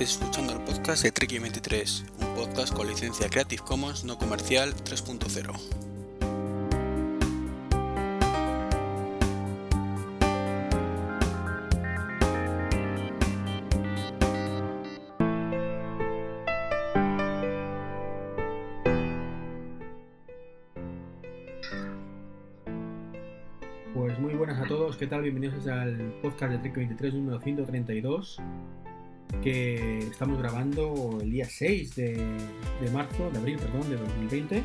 Estáis escuchando el podcast de Treki23, un podcast con licencia Creative Commons no comercial 3.0. Pues muy buenas a todos, ¿qué tal? Bienvenidos al podcast de Trek 23 número 132 que estamos grabando el día 6 de, de marzo, de abril, perdón, de 2020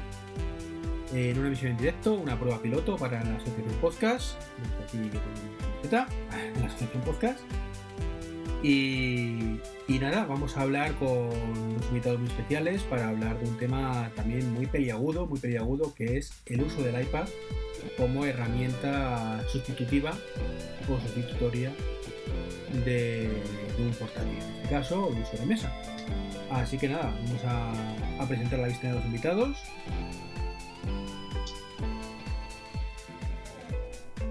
en una emisión en directo, una prueba piloto para la Asociación Podcast, aquí con la Asociación Podcast. Y, y nada, vamos a hablar con unos invitados muy especiales para hablar de un tema también muy peliagudo, muy peliagudo, que es el uso del iPad como herramienta sustitutiva o sustitutoria de, de un portátil, en este caso el uso de mesa. Así que nada, vamos a, a presentar la lista de los invitados.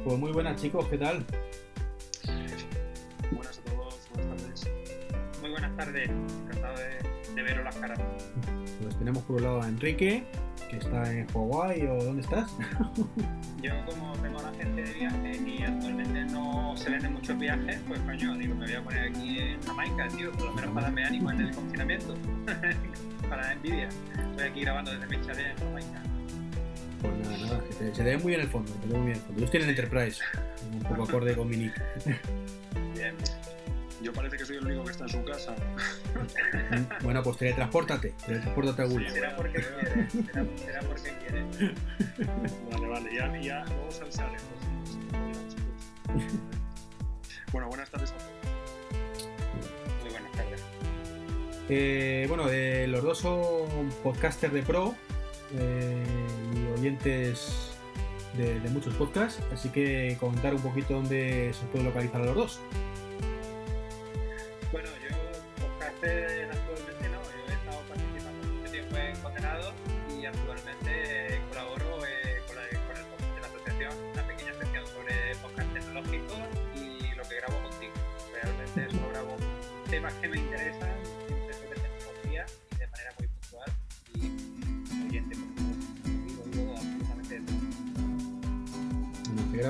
Pues muy buenas chicos, ¿qué tal? Buenas a todos, buenas tardes. Muy buenas tardes, encantado de, de veros las caras. Pues tenemos por un lado a Enrique, que está en Hawái o ¿dónde estás? Yo como tengo a la gente de viaje y actualmente no se venden muchos viajes, pues coño, digo, me voy a poner aquí en Jamaica, tío, por lo menos para darme ánimo en el confinamiento, para la envidia. Estoy aquí grabando desde mi chalet en Jamaica. Pues nada, nada, que te- se te ve muy bien el fondo, te ve muy bien el fondo. Yo estoy en el Enterprise, un poco acorde con mi nick. Bien, Yo parece que soy el único que está en su casa. Bueno, pues teletranspórtate, teletranspórtate a algún lado. será porque quiere, será, será porque quiere. Vale, vale, ya, ya luego salsaremos. Bueno, buenas tardes a todos. Muy buenas tardes. Eh, bueno, eh, los dos son podcasters de pro eh, y oyentes de, de muchos podcasts, así que comentar un poquito dónde se puede localizar a los dos.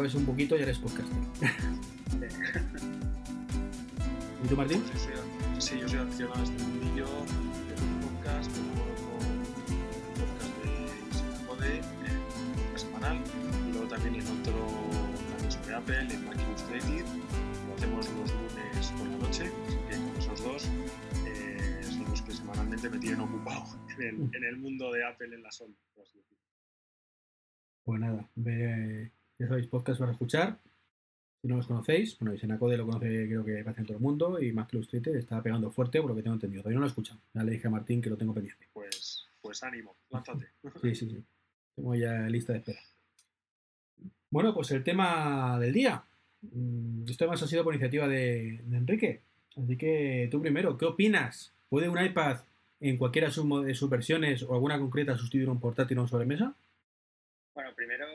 Grabes un poquito y eres podcaster. ¿Y tú, Martín? Sí, yo soy aficionado a este mundillo de los podcasts, colaboro con un podcast de Sin Code, eh, un podcast semanal, y luego también en otro también sobre Apple, en Mac Illustrated. Lo hacemos los lunes por la noche, que con esos dos eh, son los que semanalmente me tienen ocupado en el, en el mundo de Apple en la sombra, por así decirlo. Pues nada, ve- ya sabéis, podcast para escuchar. Si no los conocéis, bueno, y Senacode lo conoce creo que casi todo el mundo y Mac Illustrated está pegando fuerte por lo que tengo entendido. Todavía no lo he escuchado. Ya le dije a Martín que lo tengo pendiente. Pues, pues ánimo, lánzate. Sí, sí, sí. Tengo ya lista de espera. Bueno, pues el tema del día. Mm, Esto además ha sido por iniciativa de, de Enrique. Así que tú primero, ¿qué opinas? ¿Puede un iPad en cualquiera de sus, mo- de sus versiones o alguna concreta sustituir un portátil o un sobremesa? Bueno, primero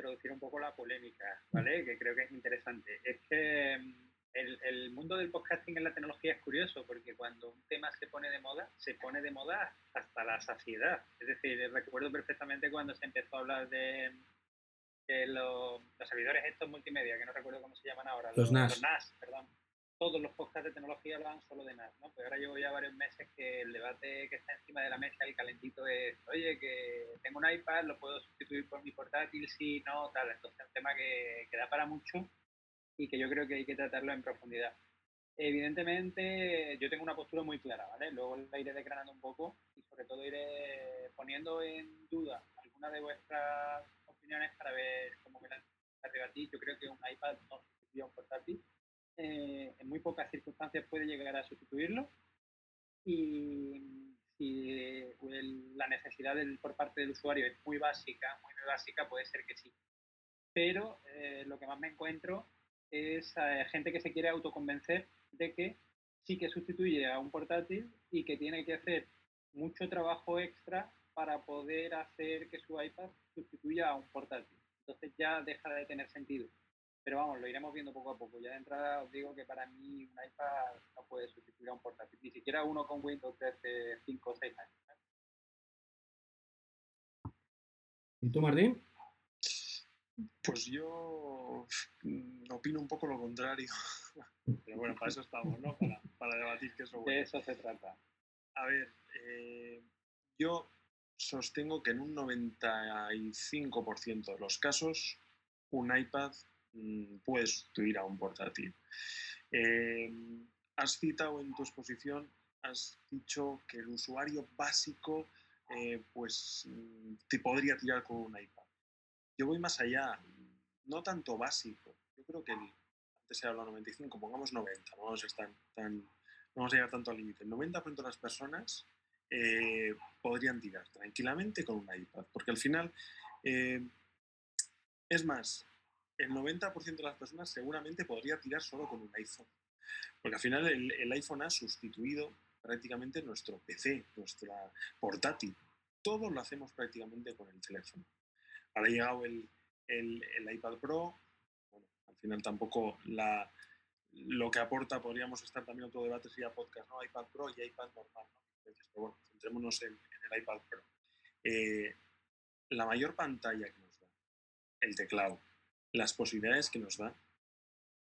introducir un poco la polémica, ¿vale? Que creo que es interesante. Es que mm, el, el mundo del podcasting en la tecnología es curioso porque cuando un tema se pone de moda, se pone de moda hasta la saciedad. Es decir, recuerdo perfectamente cuando se empezó a hablar de, de los, los servidores estos multimedia, que no recuerdo cómo se llaman ahora. Los NAS. Los NAS, perdón. Todos los podcasts de tecnología hablan solo de NAS, ¿no? Pues ahora llevo ya varios meses que el debate que está encima de la mesa, el calentito es, oye, que tengo un iPad, lo puedo sustituir por mi portátil, sí, no, tal. Entonces es un tema que, que da para mucho y que yo creo que hay que tratarlo en profundidad. Evidentemente, yo tengo una postura muy clara, ¿vale? Luego la iré desgranando un poco y sobre todo iré poniendo en duda algunas de vuestras opiniones para ver cómo me las rebatís. Yo creo que un iPad no sustituye a un portátil. Eh, en muy pocas circunstancias puede llegar a sustituirlo y si el- la necesidad del- por parte del usuario es muy básica, muy, muy básica, puede ser que sí. Pero eh, lo que más me encuentro es eh, gente que se quiere autoconvencer de que sí que sustituye a un portátil y que tiene que hacer mucho trabajo extra para poder hacer que su iPad sustituya a un portátil. Entonces ya deja de tener sentido. Pero vamos, lo iremos viendo poco a poco. Ya de entrada os digo que para mí un iPad no puede sustituir a un portátil, ni siquiera uno con Windows desde 5 o 6 años. ¿Y tú, Martín? Pues yo mm, opino un poco lo contrario. Pero bueno, para eso estamos, ¿no? Para, para debatir qué es lo bueno. De eso se trata. A ver, eh, yo sostengo que en un 95% de los casos un iPad mm, puede sustituir a un portátil. Eh, has citado en tu exposición, has dicho que el usuario básico eh, pues mm, te podría tirar con un iPad. Yo voy más allá, no tanto básico. Yo creo que antes se hablado 95, pongamos 90, no vamos a, no vamos a llegar tanto al límite. El 90% de las personas eh, podrían tirar tranquilamente con un iPad, porque al final, es más, el 90% de las personas seguramente podría tirar solo con un iPhone, porque al final el, iPhone ha sustituido prácticamente nuestro PC, nuestra portátil. Todo lo hacemos prácticamente con el teléfono. Ahora ha llegado el, el, iPad Pro, bueno, al final tampoco la, lo que aporta, podríamos estar también otro debate, sería podcast, ¿no? iPad Pro y iPad normal, ¿no? Pero bueno, centrémonos en, en el iPad Pro. Eh, la mayor pantalla que nos da, el teclado, las posibilidades que nos da,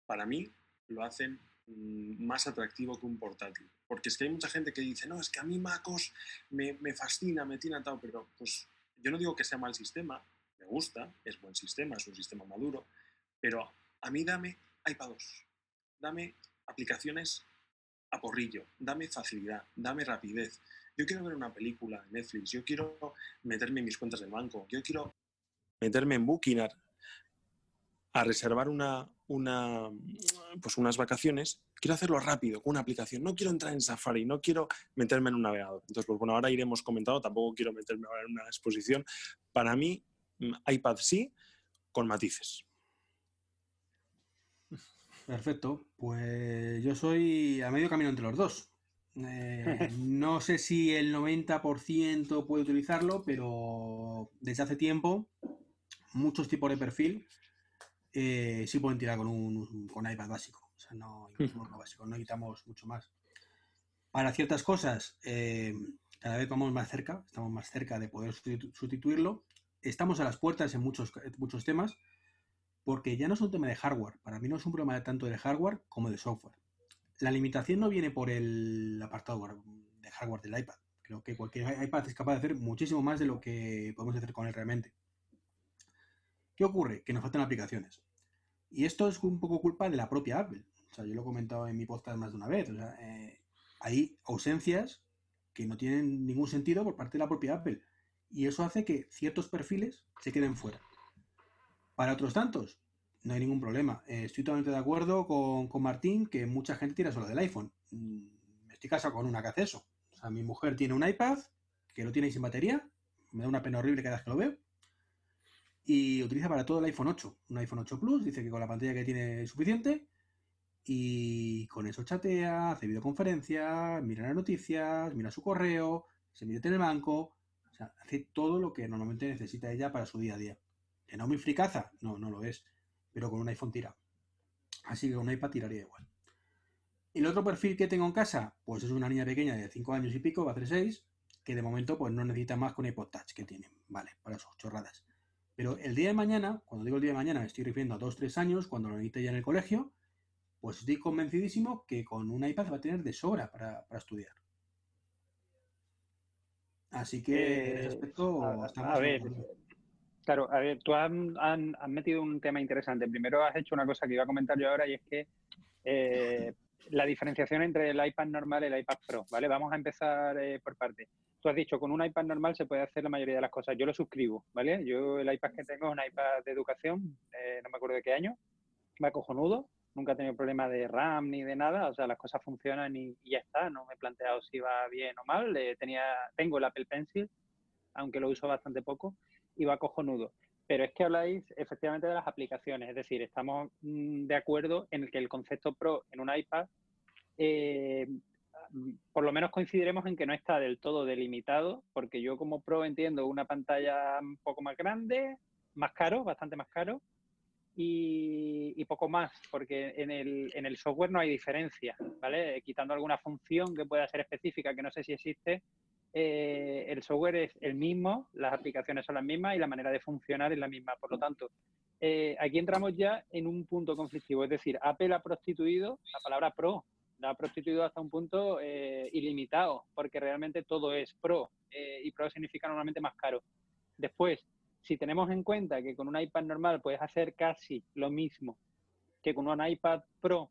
para mí lo hacen mm, más atractivo que un portátil. Porque es que hay mucha gente que dice, no, es que a mí MacOS me, me fascina, me tiene atado, pero pues yo no digo que sea mal sistema, me gusta, es buen sistema, es un sistema maduro, pero a mí dame iPad 2, dame aplicaciones a porrillo, dame facilidad, dame rapidez. Yo quiero ver una película en Netflix, yo quiero meterme en mis cuentas del banco, yo quiero meterme en Booking a, reservar una, una, pues unas vacaciones, quiero hacerlo rápido, con una aplicación. No quiero entrar en Safari, no quiero meterme en un navegador. Entonces, pues bueno, ahora iremos comentando, tampoco quiero meterme ahora en una exposición. Para mí, mm, iPad sí, con matices. Perfecto, pues yo soy a medio camino entre los dos. Eh, no sé si el 90% puede utilizarlo, pero desde hace tiempo muchos tipos de perfil eh, sí pueden tirar con un con iPad básico. O sea, no, no básico, no necesitamos mucho más. Para ciertas cosas, eh, cada vez vamos más cerca, estamos más cerca de poder sustitu- sustituirlo. Estamos a las puertas en muchos, muchos temas, porque ya no es un tema de hardware. Para mí no es un problema tanto de hardware como de software. La limitación no viene por el apartado de hardware del iPad. Creo que cualquier iPad es capaz de hacer muchísimo más de lo que podemos hacer con él realmente. ¿Qué ocurre? Que nos faltan aplicaciones. Y esto es un poco culpa de la propia Apple. O sea, yo lo he comentado en mi podcast más de una vez. O sea, eh, hay ausencias que no tienen ningún sentido por parte de la propia Apple. Y eso hace que ciertos perfiles se queden fuera. Para otros tantos, no hay ningún problema. Eh, estoy totalmente de acuerdo con, con, Martín que mucha gente tira solo del iPhone. Mm, estoy casado con una que hace eso. O sea, mi mujer tiene un iPad que lo tiene sin batería. Me da una pena horrible cada vez que lo veo. Y utiliza para todo el iPhone 8. Un iPhone 8 Plus. Dice que con la pantalla que tiene es suficiente. Y con eso chatea, hace videoconferencias, mira las noticias, mira su correo, se mete en el banco. O sea, hace todo lo que normalmente necesita ella para su día a día. ¿Que no muy fricaza? No, no lo es. Pero con un iPhone tira. Así que con un iPad tiraría igual. ¿Y el otro perfil que tengo en casa? Pues es una niña pequeña de 5 años y pico, va a hacer 6, que de momento pues no necesita más un iPod Touch que tiene, vale, para sus chorradas. Pero el día de mañana, cuando digo el día de mañana me estoy refiriendo a 2-3 años, cuando lo necesite ya en el colegio, pues estoy convencidísimo que con un iPad va a tener de sobra para, para estudiar. Así que eh, en ese aspecto a, ver, Claro, a ver, tú has, has, has, metido un tema interesante. Primero has hecho una cosa que iba a comentar yo ahora y es que eh, la diferenciación entre el iPad normal y el iPad Pro, ¿vale? Vamos a empezar eh, por parte. Tú has dicho, con un iPad normal se puede hacer la mayoría de las cosas. Yo lo suscribo, ¿vale? Yo el iPad que tengo es un iPad de educación, eh, no me acuerdo de qué año, va cojonudo, nunca he tenido problema de RAM ni de nada, o sea, las cosas funcionan y, ya está, no me he planteado si va bien o mal. tenía, tengo el Apple Pencil, aunque lo uso bastante poco, y va cojonudo. Pero es que habláis efectivamente de las aplicaciones, es decir, estamos mmm, de acuerdo en que el concepto Pro en un iPad, eh, por lo menos coincidiremos en que no está del todo delimitado, porque yo como Pro entiendo una pantalla un poco más grande, más caro, bastante más caro, y, poco más, porque en el, en el software no hay diferencia, ¿vale? Quitando alguna función que pueda ser específica, que no sé si existe, eh, el software es el mismo, las aplicaciones son las mismas y la manera de funcionar es la misma. Por lo tanto, eh, aquí entramos ya en un punto conflictivo, es decir, Apple ha prostituido la palabra pro, la ha prostituido hasta un punto eh, ilimitado, porque realmente todo es pro y pro significa normalmente más caro. Después, si tenemos en cuenta que con un iPad normal puedes hacer casi lo mismo que con un iPad Pro,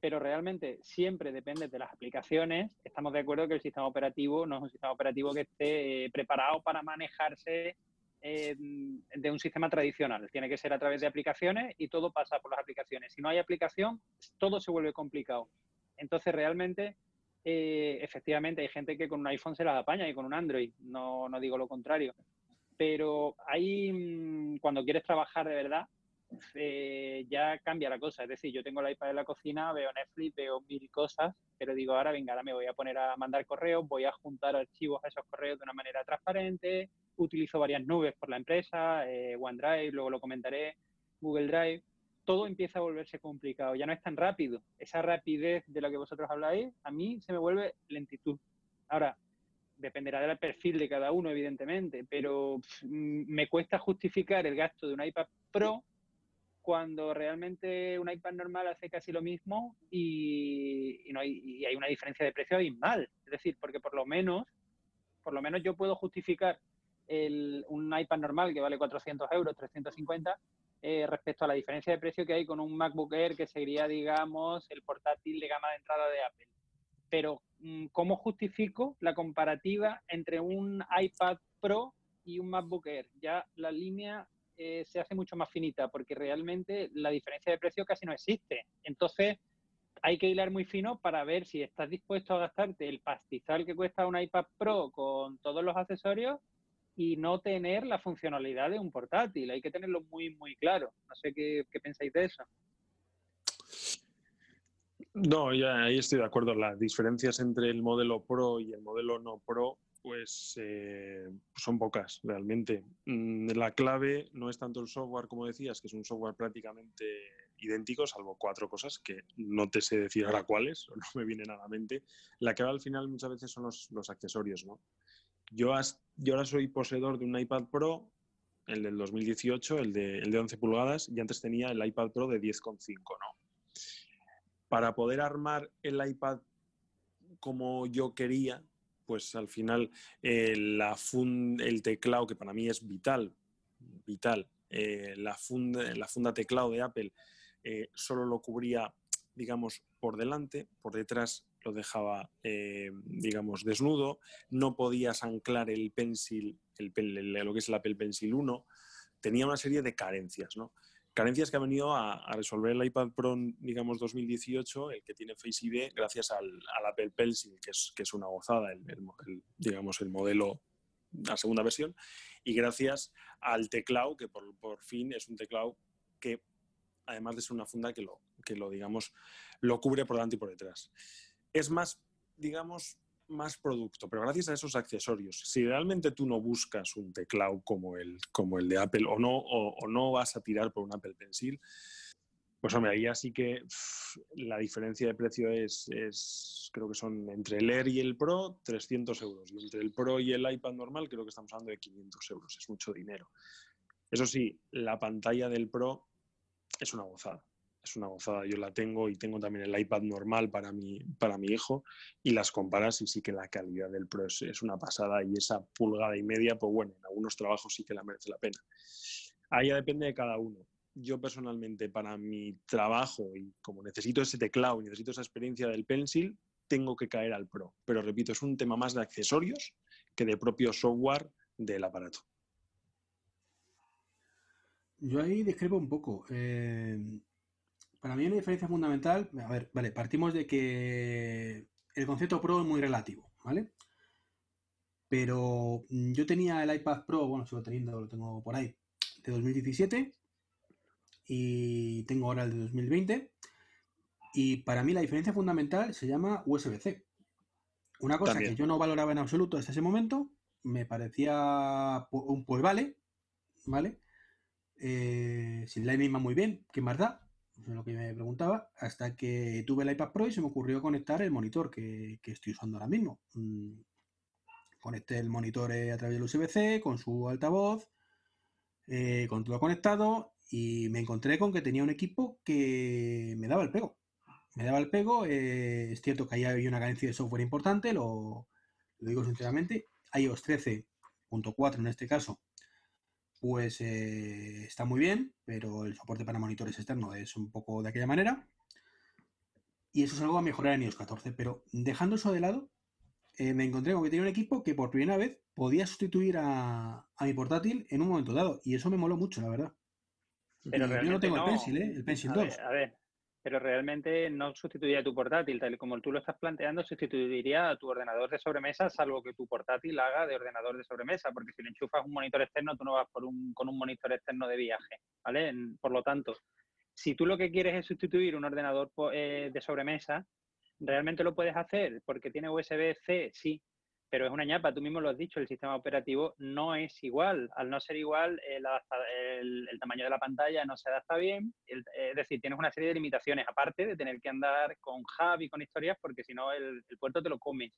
pero realmente siempre depende de las aplicaciones, estamos de acuerdo que el sistema operativo no es un sistema operativo que esté eh, preparado para manejarse eh, de un sistema tradicional. Tiene que ser a través de aplicaciones y todo pasa por las aplicaciones. Si no hay aplicación, todo se vuelve complicado. Entonces, realmente, eh, efectivamente, hay gente que con un iPhone se las apaña y con un Android. No, no digo lo contrario pero ahí mm, cuando quieres trabajar de verdad, eh, ya cambia la cosa. Es decir, yo tengo la iPad en la cocina, veo Netflix, veo mil cosas, pero digo, ahora venga, ahora me voy a poner a mandar correos, voy a juntar archivos a esos correos de una manera transparente, utilizo varias nubes por la empresa, eh, OneDrive, luego lo comentaré, Google Drive. Todo empieza a volverse complicado, ya no es tan rápido. Esa rapidez de la que vosotros habláis, a mí se me vuelve lentitud. Ahora, dependerá del perfil de cada uno, evidentemente, pero mm, me cuesta justificar el gasto de un iPad Pro cuando realmente un iPad normal hace casi lo mismo y, no hay, hay, una diferencia de precio abismal. Es decir, porque por lo menos, por lo menos yo puedo justificar el, un iPad normal que vale 400 euros, 350, eh, respecto a la diferencia de precio que hay con un MacBook Air que sería, digamos, el portátil de gama de entrada de Apple. Pero Mm, ¿cómo justifico la comparativa entre un iPad Pro y un MacBook Air? Ya la línea eh, se hace mucho más finita porque realmente la diferencia de precio casi no existe. Entonces, hay que hilar muy fino para ver si estás dispuesto a gastarte el pastizal que cuesta un iPad Pro con todos los accesorios y no tener la funcionalidad de un portátil. Hay que tenerlo muy, muy claro. No sé qué, qué pensáis de eso. No, ya ahí estoy de acuerdo. Las diferencias entre el modelo Pro y el modelo no Pro, pues eh, son pocas realmente. Mm, la clave no es tanto el software, como decías, que es un software prácticamente idéntico, salvo cuatro cosas que no te sé decir ahora cuáles, o no me vienen a la mente. La clave al final muchas veces son los, accesorios, ¿no? Yo, yo ahora soy poseedor de un iPad Pro, el del 2018, el de, el de 11 pulgadas, y antes tenía el iPad Pro de 10,5, ¿no? para poder armar el iPad como yo quería, pues al final eh, el teclado, que para mí es vital, vital, eh, la, funda, la funda teclado de Apple eh, solo lo cubría, digamos, por delante, por detrás lo dejaba, digamos, desnudo, no podías anclar el pencil, el, lo que es el Apple Pencil 1, tenía una serie de carencias, ¿no? Carencias que ha venido a, resolver el iPad Pro, digamos, 2018, el que tiene Face ID, gracias al, Apple Pencil, que es, una gozada, el, digamos, el modelo, la segunda versión, y gracias al teclado, que por, por, fin es un teclado que, además de ser una funda, que lo, que lo, digamos, lo cubre por delante y por detrás. Es más, digamos, más producto, pero gracias a esos accesorios. Si realmente tú no buscas un teclado como el, como el de Apple o no, o, no vas a tirar por un Apple Pencil, pues hombre, ahí así que la diferencia de precio es, es, creo que son entre el Air y el Pro, 300 euros. Y entre el Pro y el iPad normal, creo que estamos hablando de 500 euros. Es mucho dinero. Eso sí, la pantalla del Pro es una gozada es una gozada. Yo la tengo y tengo también el iPad normal para mi, para mi hijo y las comparas y sí que la calidad del Pro es, una pasada y esa pulgada y media, pues bueno, en algunos trabajos sí que la merece la pena. Ahí ya depende de cada uno. Yo personalmente para mi trabajo y como necesito ese teclado y necesito esa experiencia del Pencil, tengo que caer al Pro. Pero repito, es un tema más de accesorios que de propio software del aparato. Yo ahí discrepo un poco. Eh, para mí una diferencia fundamental, a ver, vale, partimos de que el concepto Pro es muy relativo, ¿vale? Pero mm, yo tenía el iPad Pro, bueno, sigo teniendo, lo tengo por ahí, de 2017 y tengo ahora el de 2020 y para mí la diferencia fundamental se llama USB-C. Una cosa que yo no valoraba en absoluto hasta ese momento, me parecía, pues vale, ¿vale? eh, sin la misma muy bien, ¿qué más da? Es lo que me preguntaba, hasta que tuve el iPad Pro y se me ocurrió conectar el monitor que, estoy usando ahora mismo. Mm, conecté el monitor a través del USB-C con su altavoz, eh, con todo conectado y me encontré con que tenía un equipo que me daba el pego. Me daba el pego, eh, es cierto que ahí había una carencia de software importante, lo, digo sinceramente. iOS 13.4 en este caso, pues eh, está muy bien, pero el soporte para monitores externos es un poco de aquella manera. Y eso es algo a mejorar en iOS 14, pero dejando eso de lado, eh, me encontré con que tenía un equipo que por primera vez podía sustituir a, mi portátil en un momento dado. Y eso me moló mucho, la verdad. Pero yo no tengo el Pencil, ¿eh? El Pencil 2. a ver, pero realmente no sustituiría tu portátil, tal y como tú lo estás planteando, sustituiría a tu ordenador de sobremesa, salvo que tu portátil haga de ordenador de sobremesa, porque si le enchufas un monitor externo, tú no vas por un, con un monitor externo de viaje, ¿vale? Por lo tanto, si tú lo que quieres es sustituir un ordenador eh, de sobremesa, realmente lo puedes hacer porque tiene USB-C, sí, pero es una ñapa, tú mismo lo has dicho, el sistema operativo no es igual. Al no ser igual, el, tamaño de la pantalla no se adapta bien, es decir, tienes una serie de limitaciones, aparte de tener que andar con hub y con historias, porque si no el, puerto te lo comes.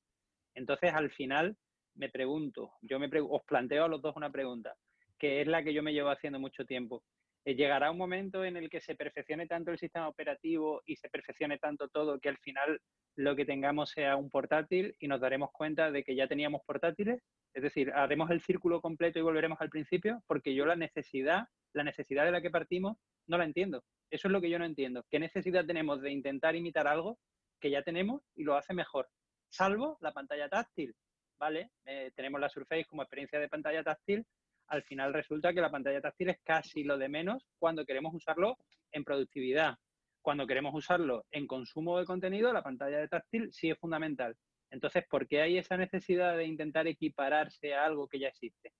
Entonces, al final, me pregunto, yo me os planteo a los dos una pregunta, que es la que yo me llevo haciendo mucho tiempo. Eh, ¿Llegará un momento en el que se perfeccione tanto el sistema operativo y se perfeccione tanto todo que al final lo que tengamos sea un portátil y nos daremos cuenta de que ya teníamos portátiles? Es decir, haremos el círculo completo y volveremos al principio porque yo la necesidad, la necesidad de la que partimos, no la entiendo. Eso es lo que yo no entiendo. ¿Qué necesidad tenemos de intentar imitar algo que ya tenemos y lo hace mejor? Salvo la pantalla táctil, ¿vale? Eh, tenemos la Surface como experiencia de pantalla táctil, al final resulta que la pantalla táctil es casi lo de menos cuando queremos usarlo en productividad. Cuando queremos usarlo en consumo de contenido, la pantalla de táctil sí es fundamental. Entonces, ¿por qué hay esa necesidad de intentar equipararse a algo que ya existe?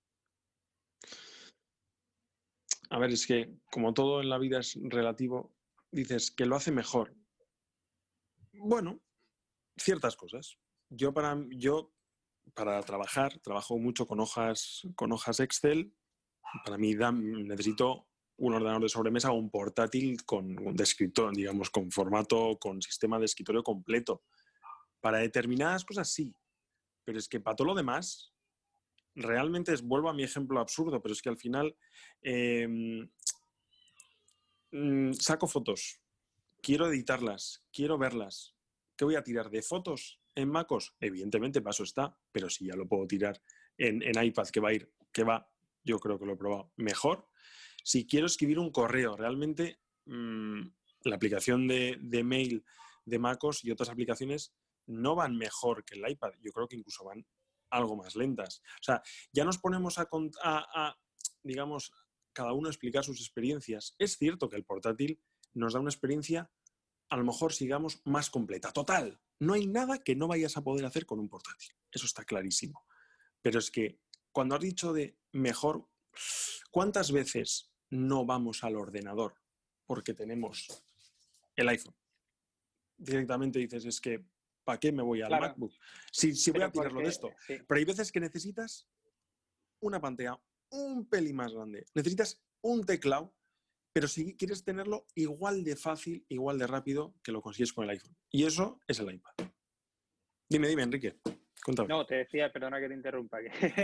A ver, es que como todo en la vida es relativo, dices que lo hace mejor. Bueno, ciertas cosas. Yo para yo para trabajar, trabajo mucho con hojas, con hojas Excel. Para mí necesito un ordenador de sobremesa o un portátil con un escritorio, digamos, con formato, con sistema de escritorio completo. Para determinadas cosas sí, pero es que para todo lo demás, realmente es, vuelvo a mi ejemplo absurdo, pero es que al final em, mm, saco fotos, quiero editarlas, quiero verlas. ¿Qué voy a tirar de fotos? En MacOS? Evidentemente, paso está, pero si ya lo puedo tirar en, iPad, que va a ir, que va, yo creo que lo he probado mejor. Si quiero escribir un correo, realmente mm, la aplicación de, mail de MacOS y otras aplicaciones no van mejor que el iPad. Yo creo que incluso van algo más lentas. O sea, ya nos ponemos a, a, digamos, cada uno a explicar sus experiencias. Es cierto que el portátil nos da una experiencia, a lo mejor sigamos más completa. Total, no hay nada que no vayas a poder hacer con un portátil. Eso está clarísimo. Pero es que cuando has dicho de mejor, ¿cuántas veces no vamos al ordenador porque tenemos el iPhone? Directamente dices, es que, ¿para qué me voy al MacBook? Si, voy a tirarlo de esto. Pero hay veces que necesitas una pantalla un pelín más grande. Necesitas un teclado pero si quieres tenerlo igual de fácil, igual de rápido que lo consigues con el iPhone. Y eso es el iPad. Dime, dime, Enrique. Cuéntame. No, te decía, perdona que te interrumpa.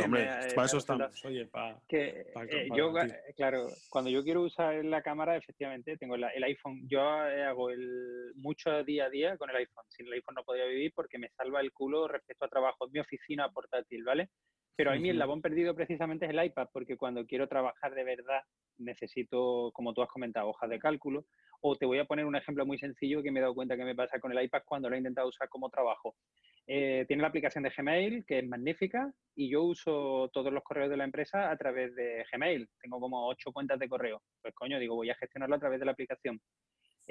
hombre, para eso estamos. Oye, para. Que, eh, yo, claro, cuando yo quiero usar la cámara, efectivamente, tengo el iPhone. Yo hago el mucho día a día con el iPhone. Sin el iPhone no podría vivir porque me salva el culo respecto a trabajo. Es mi oficina portátil, ¿vale? Pero a mí el labón perdido precisamente es el iPad, porque cuando quiero trabajar de verdad necesito, como tú has comentado, hojas de cálculo. O te voy a poner un ejemplo muy sencillo que me he dado cuenta que me pasa con el iPad cuando lo he intentado usar como trabajo. Eh, tiene la aplicación de Gmail, que es magnífica, y yo uso todos los correos de la empresa a través de Gmail. Tengo como ocho cuentas de correo. Pues coño, digo, voy a gestionarlo a través de la aplicación.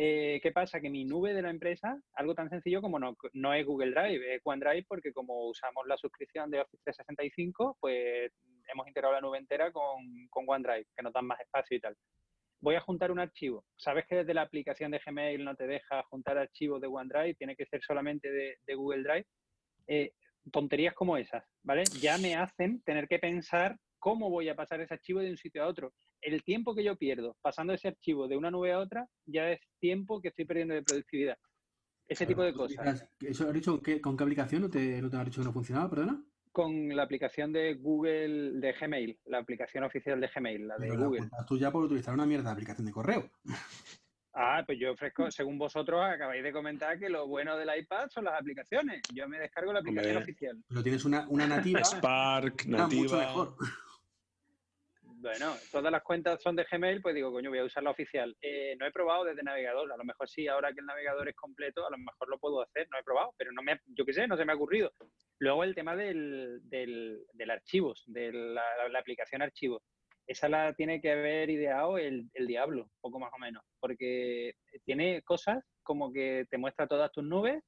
Eh, ¿Qué pasa? Que mi nube de la empresa, algo tan sencillo como no, no es Google Drive, es OneDrive, porque como usamos la suscripción de Office 365, pues hemos integrado la nube entera con, con OneDrive, que nos dan más espacio y tal. Voy a juntar un archivo. ¿Sabes que desde la aplicación de Gmail no te deja juntar archivos de OneDrive? Tiene que ser solamente de, Google Drive. Eh, tonterías como esas, ¿vale? Ya me hacen tener que pensar cómo voy a pasar ese archivo de un sitio a otro. El tiempo que yo pierdo pasando ese archivo de una nube a otra ya es tiempo que estoy perdiendo de productividad. Ese tipo de cosas. ¿Eso has dicho con qué aplicación no te, no te has dicho que no funcionaba, perdona? Con la aplicación de Google, de Gmail, la aplicación oficial de Gmail, la de Google. tú ya por utilizar una mierda de aplicación de correo. Ah, pues yo ofrezco, según vosotros acabáis de comentar que lo bueno del iPad son las aplicaciones. Yo me descargo la aplicación oficial. Pero tienes una, una nativa. Spark, nativa. Mucho mejor. Bueno, todas las cuentas son de Gmail, pues digo, coño, voy a usar la oficial. Eh, no he probado desde navegador, a lo mejor sí, ahora que el navegador es completo, a lo mejor lo puedo hacer, no he probado, pero no me, yo qué sé, no se me ha ocurrido. Luego el tema del, del, del archivos, de la, aplicación archivos. Esa la tiene que haber ideado el, el diablo, poco más o menos, porque tiene cosas como que te muestra todas tus nubes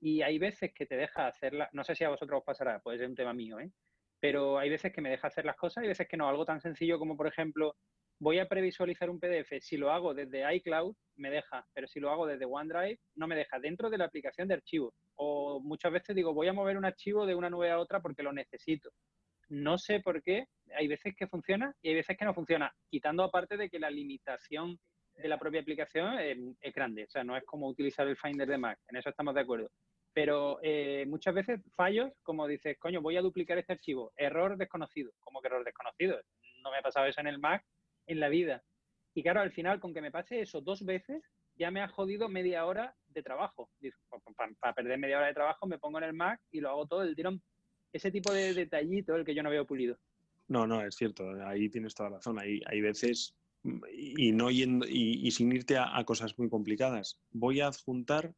y hay veces que te deja hacerla, no sé si a vosotros os pasará, puede ser un tema mío, ¿eh? Pero hay veces que me deja hacer las cosas y veces que no. Algo tan sencillo como, por ejemplo, voy a previsualizar un PDF. Si lo hago desde iCloud, me deja, pero si lo hago desde OneDrive, no me deja dentro de la aplicación de archivo. O muchas veces digo, voy a mover un archivo de una nube a otra porque lo necesito. No sé por qué, hay veces que funciona y hay veces que no funciona, quitando aparte de que la limitación de la propia aplicación es, es grande. O sea, no es como utilizar el Finder de Mac, en eso estamos de acuerdo pero eh, muchas veces fallos, como dices, coño, voy a duplicar este archivo, error desconocido. ¿Cómo que error desconocido? No me ha pasado eso en el Mac en la vida. Y claro, al final, con que me pase eso dos veces, ya me ha jodido media hora de trabajo. Para perder media hora de trabajo me pongo en el Mac y lo hago todo el tirón. Ese tipo de detallito el que yo no veo pulido. No, no, es cierto. Ahí tienes toda la razón. Hay, hay veces, y, no yendo, y, sin irte a cosas muy complicadas, voy a adjuntar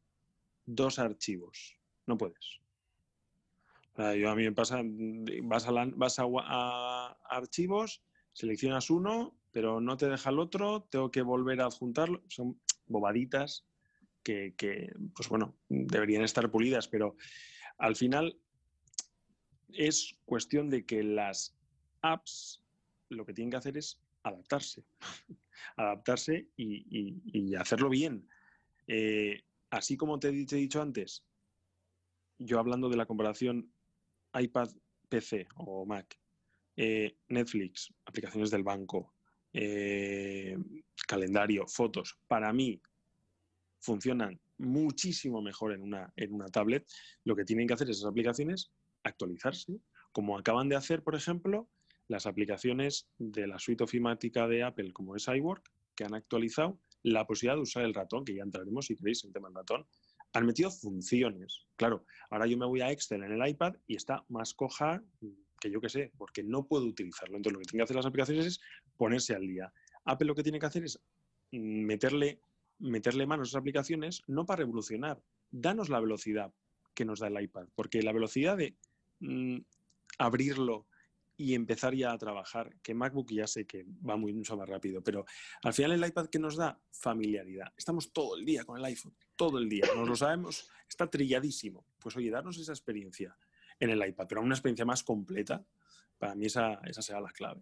dos archivos. No puedes. yo a mí me pasa, vas, a, vas a, archivos, seleccionas uno, pero no te deja el otro, tengo que volver a adjuntarlo. Son bobaditas que, pues bueno, deberían estar pulidas, pero al final es cuestión de que las apps lo que tienen que hacer es adaptarse. adaptarse y, hacerlo bien. Eh, así como te, he dicho antes, yo hablando de la comparación iPad PC o Mac, eh, Netflix, aplicaciones del banco, eh, calendario, fotos, para mí funcionan muchísimo mejor en una, en una tablet. Lo que tienen que hacer esas aplicaciones actualizarse, como acaban de hacer, por ejemplo, las aplicaciones de la suite ofimática de Apple, como es iWork, que han actualizado la posibilidad de usar el ratón, que ya entraremos si queréis en tema del ratón, han metido funciones. Claro, ahora yo me voy a Excel en el iPad y está más coja que yo que sé, porque no puedo utilizarlo. Entonces lo que tienen que hacer las aplicaciones es ponerse al día. Apple lo que tiene que hacer es meterle, meterle mano a esas aplicaciones, no para revolucionar, danos la velocidad que nos da el iPad, porque la velocidad de mm, abrirlo, y empezar ya a trabajar, que MacBook ya sé que va muy mucho más rápido, pero al final el iPad que nos da familiaridad. Estamos todo el día con el iPhone, todo el día, nos lo sabemos, está trilladísimo. Pues oye, darnos esa experiencia en el iPad, pero una experiencia más completa, para mí esa, esa será la clave.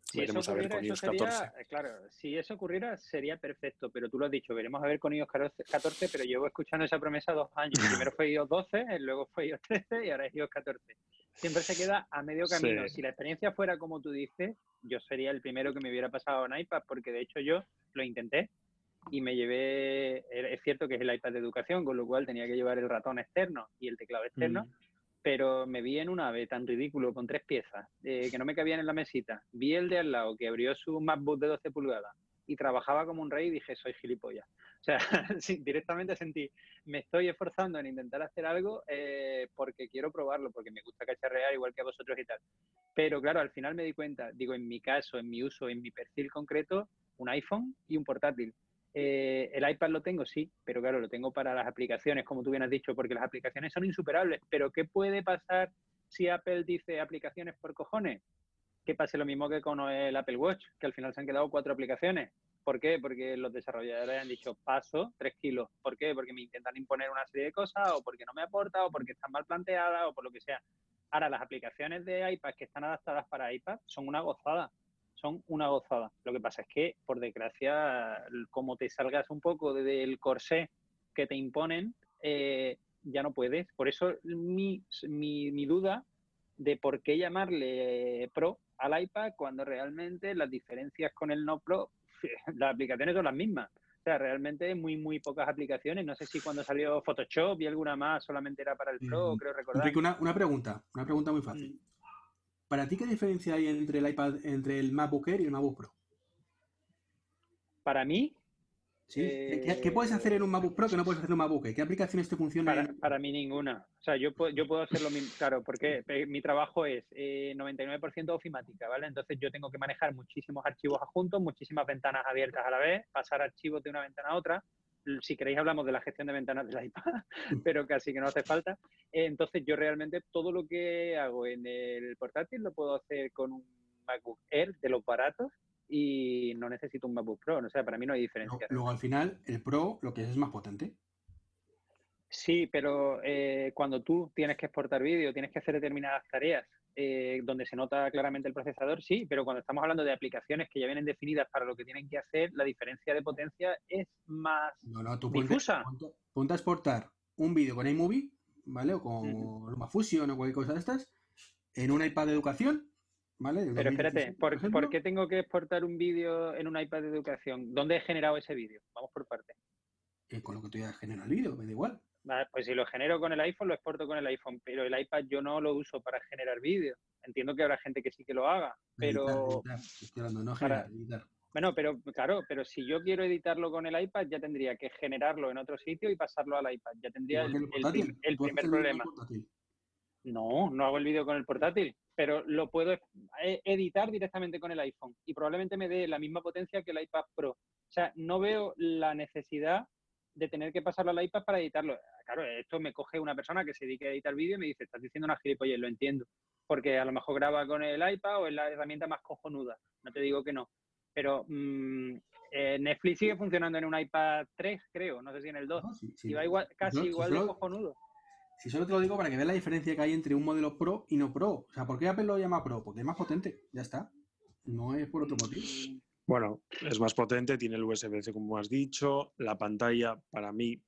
Si veremos a ver con iOS 14. Eh, claro, si eso ocurriera sería perfecto, pero tú lo has dicho, veremos a ver con iOS 14, pero llevo escuchando esa promesa dos años. Primero fue iOS 12, luego fue iOS 13 y ahora es iOS 14 siempre se queda a medio camino. Si la experiencia fuera como tú dices, yo sería el primero que me hubiera pasado en iPad, porque de hecho yo lo intenté y me llevé, es cierto que es el iPad de educación, con lo cual tenía que llevar el ratón externo y el teclado externo, mm. pero me vi en un ave tan ridículo con tres piezas eh, que no me cabían en la mesita. Vi el de al lado que abrió su MacBook de 12 pulgadas y trabajaba como un rey y dije, soy gilipollas. O sea, directamente sentí, me estoy esforzando en intentar hacer algo eh, porque quiero probarlo, porque me gusta cacharrear igual que a vosotros y tal. Pero claro, al final me di cuenta, digo, en mi caso, en mi uso, en mi perfil concreto, un iPhone y un portátil. Eh, el iPad lo tengo, sí, pero claro, lo tengo para las aplicaciones, como tú bien has dicho, porque las aplicaciones son insuperables. Pero ¿qué puede pasar si Apple dice aplicaciones por cojones? Que pase lo mismo que con el Apple Watch, que al final se han quedado cuatro aplicaciones. ¿Por qué? Porque los desarrolladores han dicho paso tres kilos. ¿Por qué? Porque me intentan imponer una serie de cosas, o porque no me aporta, o porque están mal planteadas, o por lo que sea. Ahora, las aplicaciones de iPad que están adaptadas para iPad son una gozada. Son una gozada. Lo que pasa es que, por desgracia, como te salgas un poco del corsé que te imponen, eh, ya no puedes. Por eso mi, mi, mi duda de por qué llamarle Pro al iPad cuando realmente las diferencias con el no Pro, las aplicaciones son las mismas. O sea, realmente muy, muy pocas aplicaciones. No sé si cuando salió Photoshop y alguna más solamente era para el Pro, Mm, creo recordar. Enrique, una, una pregunta, una pregunta muy fácil. ¿Para ti qué diferencia hay entre el iPad, entre el MacBook Air y el MacBook Pro? Para mí, ¿Qué, Eh, puedes hacer en un MacBook Pro que no puedes hacer en un MacBook? ¿Qué aplicaciones te funcionan? Para, para mí ninguna. O sea, yo puedo, yo puedo hacer lo mismo, claro, porque eh, mi trabajo es eh, 99% ofimática, ¿vale? Entonces yo tengo que manejar muchísimos archivos adjuntos, muchísimas ventanas abiertas a la vez, pasar archivos de una ventana a otra. Si queréis hablamos de la gestión de ventanas del iPad, pero casi que no hace falta. Eh, Entonces yo realmente todo lo que hago en el portátil lo puedo hacer con un MacBook Air de los baratos y no necesito un MacBook Pro. O sea, para mí no hay diferencia. luego, al final, el Pro lo que es es más potente. Sí, pero eh, cuando tú tienes que exportar vídeo, tienes que hacer determinadas tareas eh, donde se nota claramente el procesador, sí, pero cuando estamos hablando de aplicaciones que ya vienen definidas para lo que tienen que hacer, la diferencia de potencia es más No, no, tú difusa. ponte- ponte a exportar un vídeo con iMovie, ¿vale? O con Ujú. LumaFusion o cualquier cosa de estas, en un iPad de educación, Pero 2016, espérate, ¿por, qué tengo que exportar un vídeo en un iPad de educación? ¿Dónde he generado ese vídeo? Vamos por partes. Eh, con lo que tú ya generas el vídeo, me da igual. Vale, Pues si lo genero con el iPhone, lo exporto con el iPhone, pero el iPad yo no lo uso para generar vídeo. Entiendo que habrá gente que sí que lo haga, pero... Editar, editar, estoy hablando, no para- generar, editar. Bueno, pero claro, pero si yo quiero editarlo con el iPad, ya tendría que generarlo en otro sitio y pasarlo al iPad. Ya tendría el, el el primer problema. No, no hago el vídeo con el portátil, pero lo puedo e- editar directamente con el iPhone y probablemente me dé la misma potencia que el iPad Pro. O sea, no veo la necesidad de tener que pasarlo al iPad para editarlo. Claro, esto me coge una persona que se dedique a editar vídeo y me dice, estás diciendo una gilipollez, lo entiendo. Porque a lo mejor graba con el iPad o es la herramienta más cojonuda. No te digo que no. Pero mm, eh, Netflix sigue funcionando en un iPad 3, creo, no sé si en el 2. No, sí, sí. Y va igual, casi igual de cojonudo. Si solo te lo digo para que veas la diferencia que hay entre un modelo Pro y no Pro. O sea, ¿por qué Apple lo llama Pro? Porque es más potente, ya está. No es por otro motivo. Bueno, es más potente, tiene el USB-C como has dicho, la pantalla para mí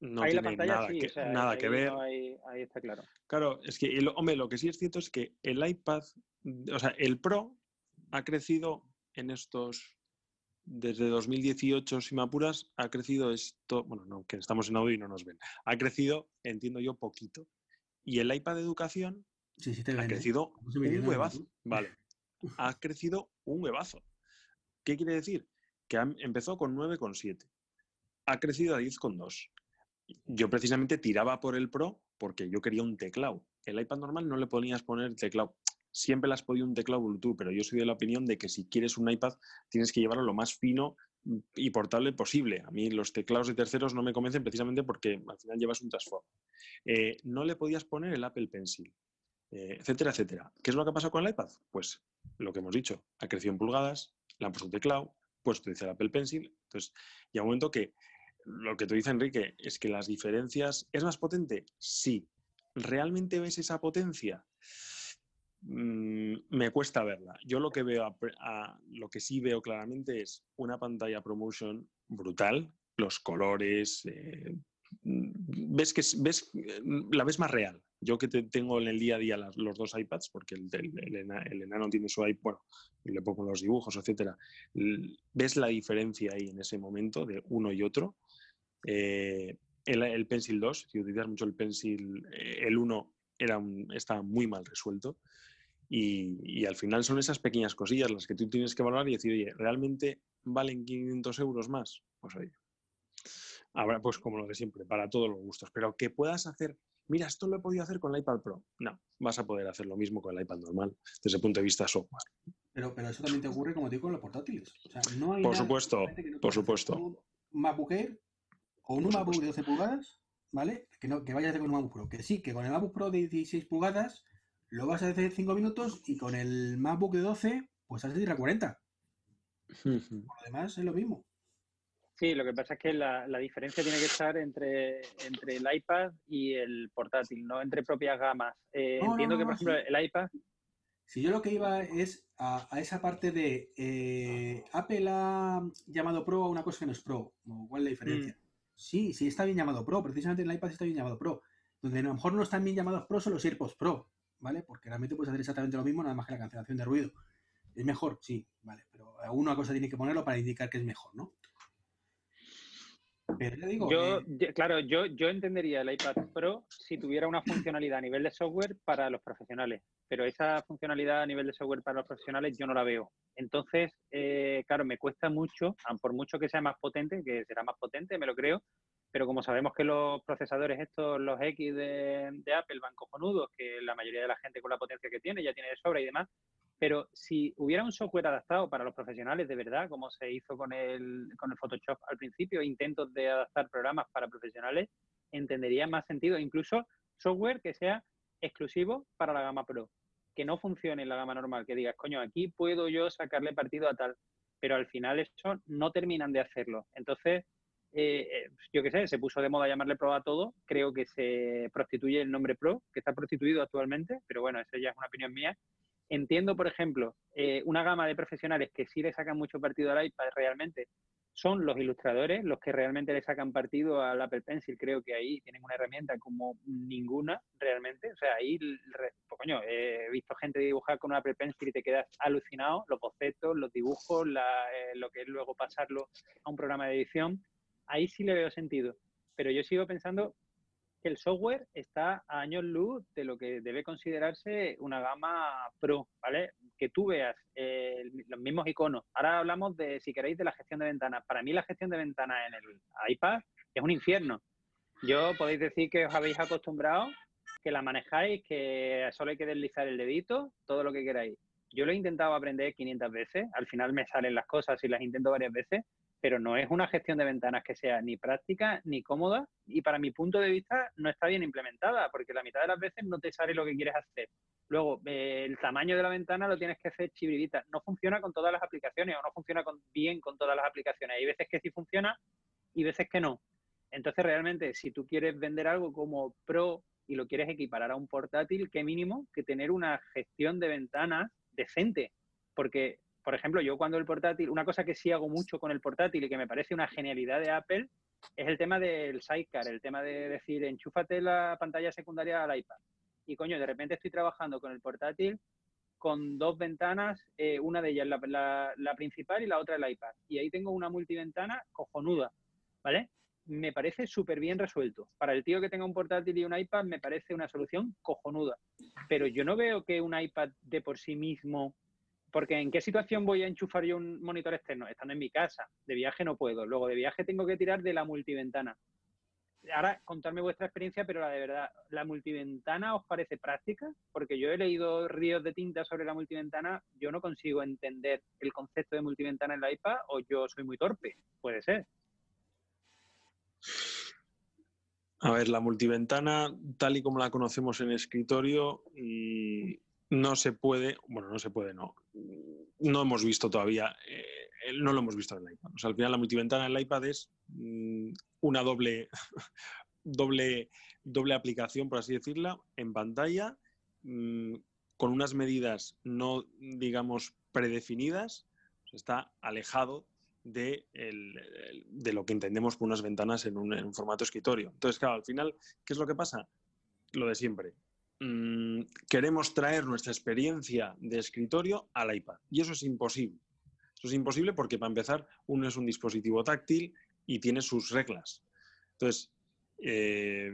no ahí tiene pantalla nada, sí, que, o sea, nada ahí que ver. no ahí está claro. Claro, es que, el- hombre, lo que sí es cierto es que el iPad, o sea, el Pro ha crecido en estos, desde 2018, si me apuras, ha crecido esto, bueno, no, que estamos en audio y no nos ven, ha crecido, entiendo yo, poquito. Y el iPad de educación Sí, sí te ha crecido un huevazo, vale, ha crecido un huevazo. ¿Qué quiere decir? Que ha- empezó con 9,7, ha crecido a 10,2. Yo precisamente tiraba por el Pro porque yo quería un teclado. El iPad normal no le ponías poner teclado. Siempre le has podido un teclado Bluetooth, pero yo soy de la opinión de que si quieres un iPad tienes que llevarlo lo más fino y portable posible. A mí los teclados de terceros no me convencen precisamente porque al final llevas un transform. Eh, no le podías poner el Apple Pencil, eh, etcétera, etcétera. ¿Qué es lo que ha pasado con el iPad? Pues lo que hemos dicho, ha crecido en pulgadas, le han puesto un teclado, puesto dice el Apple Pencil. Entonces, llega un momento que lo que te dice Enrique es que las diferencias. ¿Es más potente? Sí. ¿Realmente ves esa potencia? Mm, me cuesta verla. Yo lo que veo, a pre- a- lo que sí veo claramente es una pantalla ProMotion brutal, los colores, eh, mm, ves que es- ves, eh, la ves más real. Yo que te- tengo en el día a día los dos iPads, porque el, el el enano tiene su iPad, bueno, y le pongo los dibujos, etcétera. Ves la diferencia ahí en ese momento de uno y otro. Eh, el, Pencil 2, si utilizas mucho el Pencil, el 1 era un- estaba muy mal resuelto. Y, y al final son esas pequeñas cosillas las que tú tienes que valorar y decir, oye, ¿realmente valen 500 euros más? Pues oye, habrá pues como lo de siempre, para todos los gustos. Pero que puedas hacer, mira, esto lo he podido hacer con el iPad Pro. No, vas a poder hacer lo mismo con el iPad normal desde el punto de vista software. Pero, pero eso también te ocurre, como te digo, con los portátiles. O sea, no hay Por supuesto, por supuesto. con Un MacBook Air o un MacBook de 12 pulgadas, ¿vale? Que, no, que vayas con un MacBook Pro. Que sí, que con el MacBook Pro de 16 pulgadas lo vas a hacer 5 minutos y con el MacBook de 12, pues has de ir a 40. Por lo demás es lo mismo. Sí, lo que pasa es que la, la diferencia tiene que estar entre, entre el iPad y el portátil, no entre propias gamas. Eh, No, entiendo no, que, no, por ejemplo, sí. el iPad, Si yo lo que iba es a, a esa parte de eh, Apple ha llamado Pro a una cosa que no es Pro. ¿o ¿Cuál es la diferencia? Sí, sí está bien llamado Pro. Precisamente en el iPad está bien llamado Pro. Donde a lo mejor no están bien llamados Pro son los AirPods Pro. ¿vale? Porque realmente puedes hacer exactamente lo mismo, nada más que la cancelación de ruido. ¿Es mejor? Sí, vale, pero alguna cosa tiene que ponerlo para indicar que es mejor, ¿no? Pero te digo, yo, eh, claro, yo, yo entendería el iPad Pro si tuviera una funcionalidad a nivel de software para los profesionales, pero esa funcionalidad a nivel de software para los profesionales yo no la veo. Entonces, eh, claro, me cuesta mucho, por mucho que sea más potente, que será más potente, me lo creo, pero como sabemos que los procesadores estos, los X de, de Apple van cojonudos, que la mayoría de la gente con la potencia que tiene ya tiene de sobra y demás, pero si hubiera un software adaptado para los profesionales de verdad, como se hizo con el, con el Photoshop al principio, intentos de adaptar programas para profesionales, entendería más sentido. Incluso software que sea exclusivo para la gama Pro, que no funcione en la gama normal, que digas, coño, aquí puedo yo sacarle partido a tal, pero al final eso no terminan de hacerlo. Entonces, eh, eh, yo qué sé, se puso de moda llamarle Pro a todo, creo que se prostituye el nombre Pro, que está prostituido actualmente, pero bueno, esa ya es una opinión mía, Entiendo, por ejemplo, eh, una gama de profesionales que sí le sacan mucho partido al iPad realmente son los ilustradores, los que realmente le sacan partido al Apple Pencil. Creo que ahí tienen una herramienta como ninguna realmente. O sea, ahí, pues, coño, he visto gente dibujar con un Apple Pencil y te quedas alucinado. Los bocetos, los dibujos, eh, lo que es luego pasarlo a un programa de edición. Ahí sí le veo sentido. Pero yo sigo pensando que el software está a años luz de lo que debe considerarse una gama pro, ¿vale? Que tú veas eh, los mismos iconos. Ahora hablamos de, si queréis, de la gestión de ventanas. Para mí la gestión de ventanas en el iPad es un infierno. Yo podéis decir que os habéis acostumbrado, que la manejáis, que solo hay que deslizar el dedito, todo lo que queráis. Yo lo he intentado aprender 500 veces, al final me salen las cosas y las intento varias veces, pero no es una gestión de ventanas que sea ni práctica ni cómoda y para mi punto de vista no está bien implementada porque la mitad de las veces no te sale lo que quieres hacer. Luego, eh, el tamaño de la ventana lo tienes que hacer chibridita. No funciona con todas las aplicaciones o no funciona bien con todas las aplicaciones. Hay veces que sí funciona y veces que no. Entonces, realmente, si tú quieres vender algo como Pro y lo quieres equiparar a un portátil, qué mínimo que tener una gestión de ventanas decente. Porque por ejemplo, yo cuando el portátil, una cosa que sí hago mucho con el portátil y que me parece una genialidad de Apple, es el tema del sidecar, el tema de decir, enchúfate la pantalla secundaria al iPad. Y coño, de repente estoy trabajando con el portátil con dos ventanas, eh, una de ellas la, la, principal y la otra el iPad. Y ahí tengo una multiventana cojonuda, ¿vale? Me parece súper bien resuelto. Para el tío que tenga un portátil y un iPad me parece una solución cojonuda. Pero yo no veo que un iPad de por sí mismo porque ¿en qué situación voy a enchufar yo un monitor externo? Estando en mi casa. De viaje no puedo. Luego de viaje tengo que tirar de la multiventana. Ahora, contarme vuestra experiencia, pero la de verdad, ¿la multiventana os parece práctica? Porque yo he leído ríos de tinta sobre la multiventana, yo no consigo entender el concepto de multiventana en la iPad o yo soy muy torpe. Puede ser. A ver, la multiventana, tal y como la conocemos en escritorio, no se puede, bueno, no se puede, no. No hemos visto todavía, eh, no lo hemos visto en el iPad. Al final la multiventana en el iPad es mm, una doble, doble, doble aplicación, por así decirla, en pantalla, mm, con unas medidas no, digamos, predefinidas. está alejado de, de, lo que entendemos por unas ventanas en un, en un formato escritorio. Entonces, claro, al final, ¿qué es lo que pasa? Lo de siempre Mm, queremos traer nuestra experiencia de escritorio al iPad. Y eso es imposible. Eso es imposible porque, para empezar, uno es un dispositivo táctil y tiene sus reglas. Entonces, eh,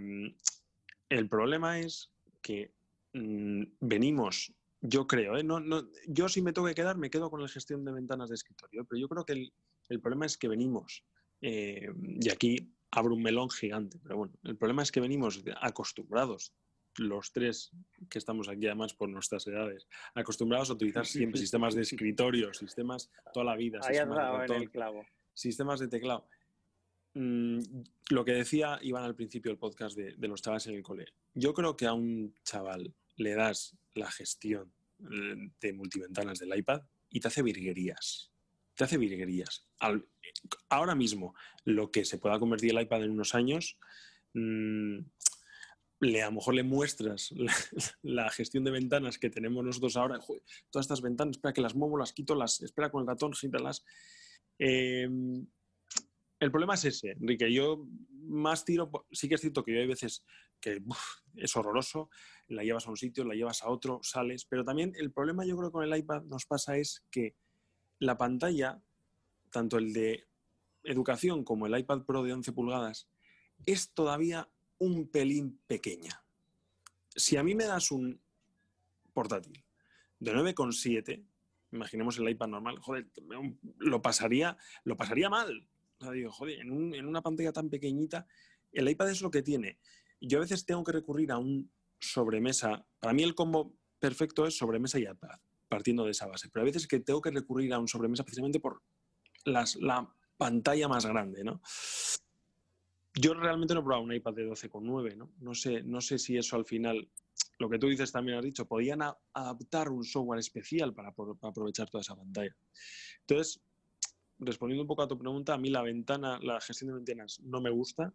el problema es que mm, venimos, yo creo, ¿eh? no, yo si me tengo que quedar, me quedo con la gestión de ventanas de escritorio, pero yo creo que el, el problema es que venimos, eh, y aquí abro un melón gigante, pero bueno, el problema es que venimos acostumbrados los tres que estamos aquí, además por nuestras edades, acostumbrados a utilizar siempre sistemas de escritorio, sistemas toda la vida, sistemas, de sistemas de teclado. Mm, lo que decía Iván al principio del podcast de, los chavales en el cole. Yo creo que a un chaval le das la gestión eh, de multiventanas del iPad y te hace virguerías. Te hace virguerías. ahora mismo, lo que se pueda convertir el iPad en unos años, mm, le, a lo mejor le muestras la, gestión de ventanas que tenemos nosotros ahora, todas estas ventanas, espera que las muevo, las quito, las espera con el ratón, gítalas. Eh, el problema es ese, Enrique. Yo más tiro, sí que es cierto que hay veces porque es horroroso, la llevas a un sitio, la llevas a otro, sales, pero también el problema yo creo con el iPad nos pasa es que la pantalla, tanto el de educación como el iPad Pro de 11 pulgadas, es todavía un pelín pequeña. Si a mí me das un portátil de 9,7, imaginemos el iPad normal, joder, lo pasaría, lo pasaría mal. digo, joder, en, una pantalla tan pequeñita, el iPad es lo que tiene. Yo a veces tengo que recurrir a un sobremesa. Para mí el combo perfecto es sobremesa y iPad, partiendo de esa base. Pero a veces que tengo que recurrir a un sobremesa precisamente por las, la pantalla más grande, ¿no? Yo realmente no he probado un iPad de 12,9, ¿no? Sé, no sé si eso al final, lo que tú dices también has dicho, podían adaptar un software especial para, aprovechar toda esa pantalla. Entonces, respondiendo un poco a tu pregunta, a mí la ventana, la gestión de ventanas no me gusta,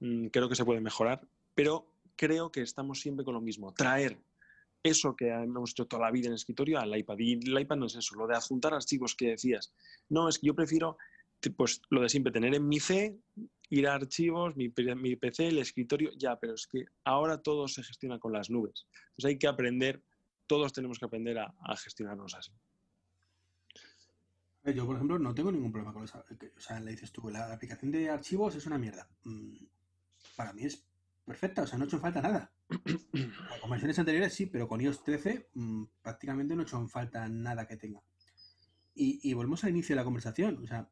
mm, creo que se puede mejorar, pero creo que estamos siempre con lo mismo, traer eso que hemos hecho toda la vida en escritorio al iPad. Y el iPad no es eso, lo de adjuntar archivos que decías. No, es que yo prefiero pues lo de siempre tener en mi C, ir a archivos, mi, mi, PC, el escritorio, ya, pero es que ahora todo se gestiona con las nubes. Entonces hay que aprender, todos tenemos que aprender a, gestionarnos así. Yo, por ejemplo, no tengo ningún problema con eso. O sea, le dices tú, la aplicación de archivos es una mierda. Mm, para mí es perfecta, o sea, no he hecho falta nada. Con versiones anteriores sí, pero con iOS 13 mm, prácticamente no he hecho falta nada que tenga. Y, y volvemos al inicio de la conversación. O sea,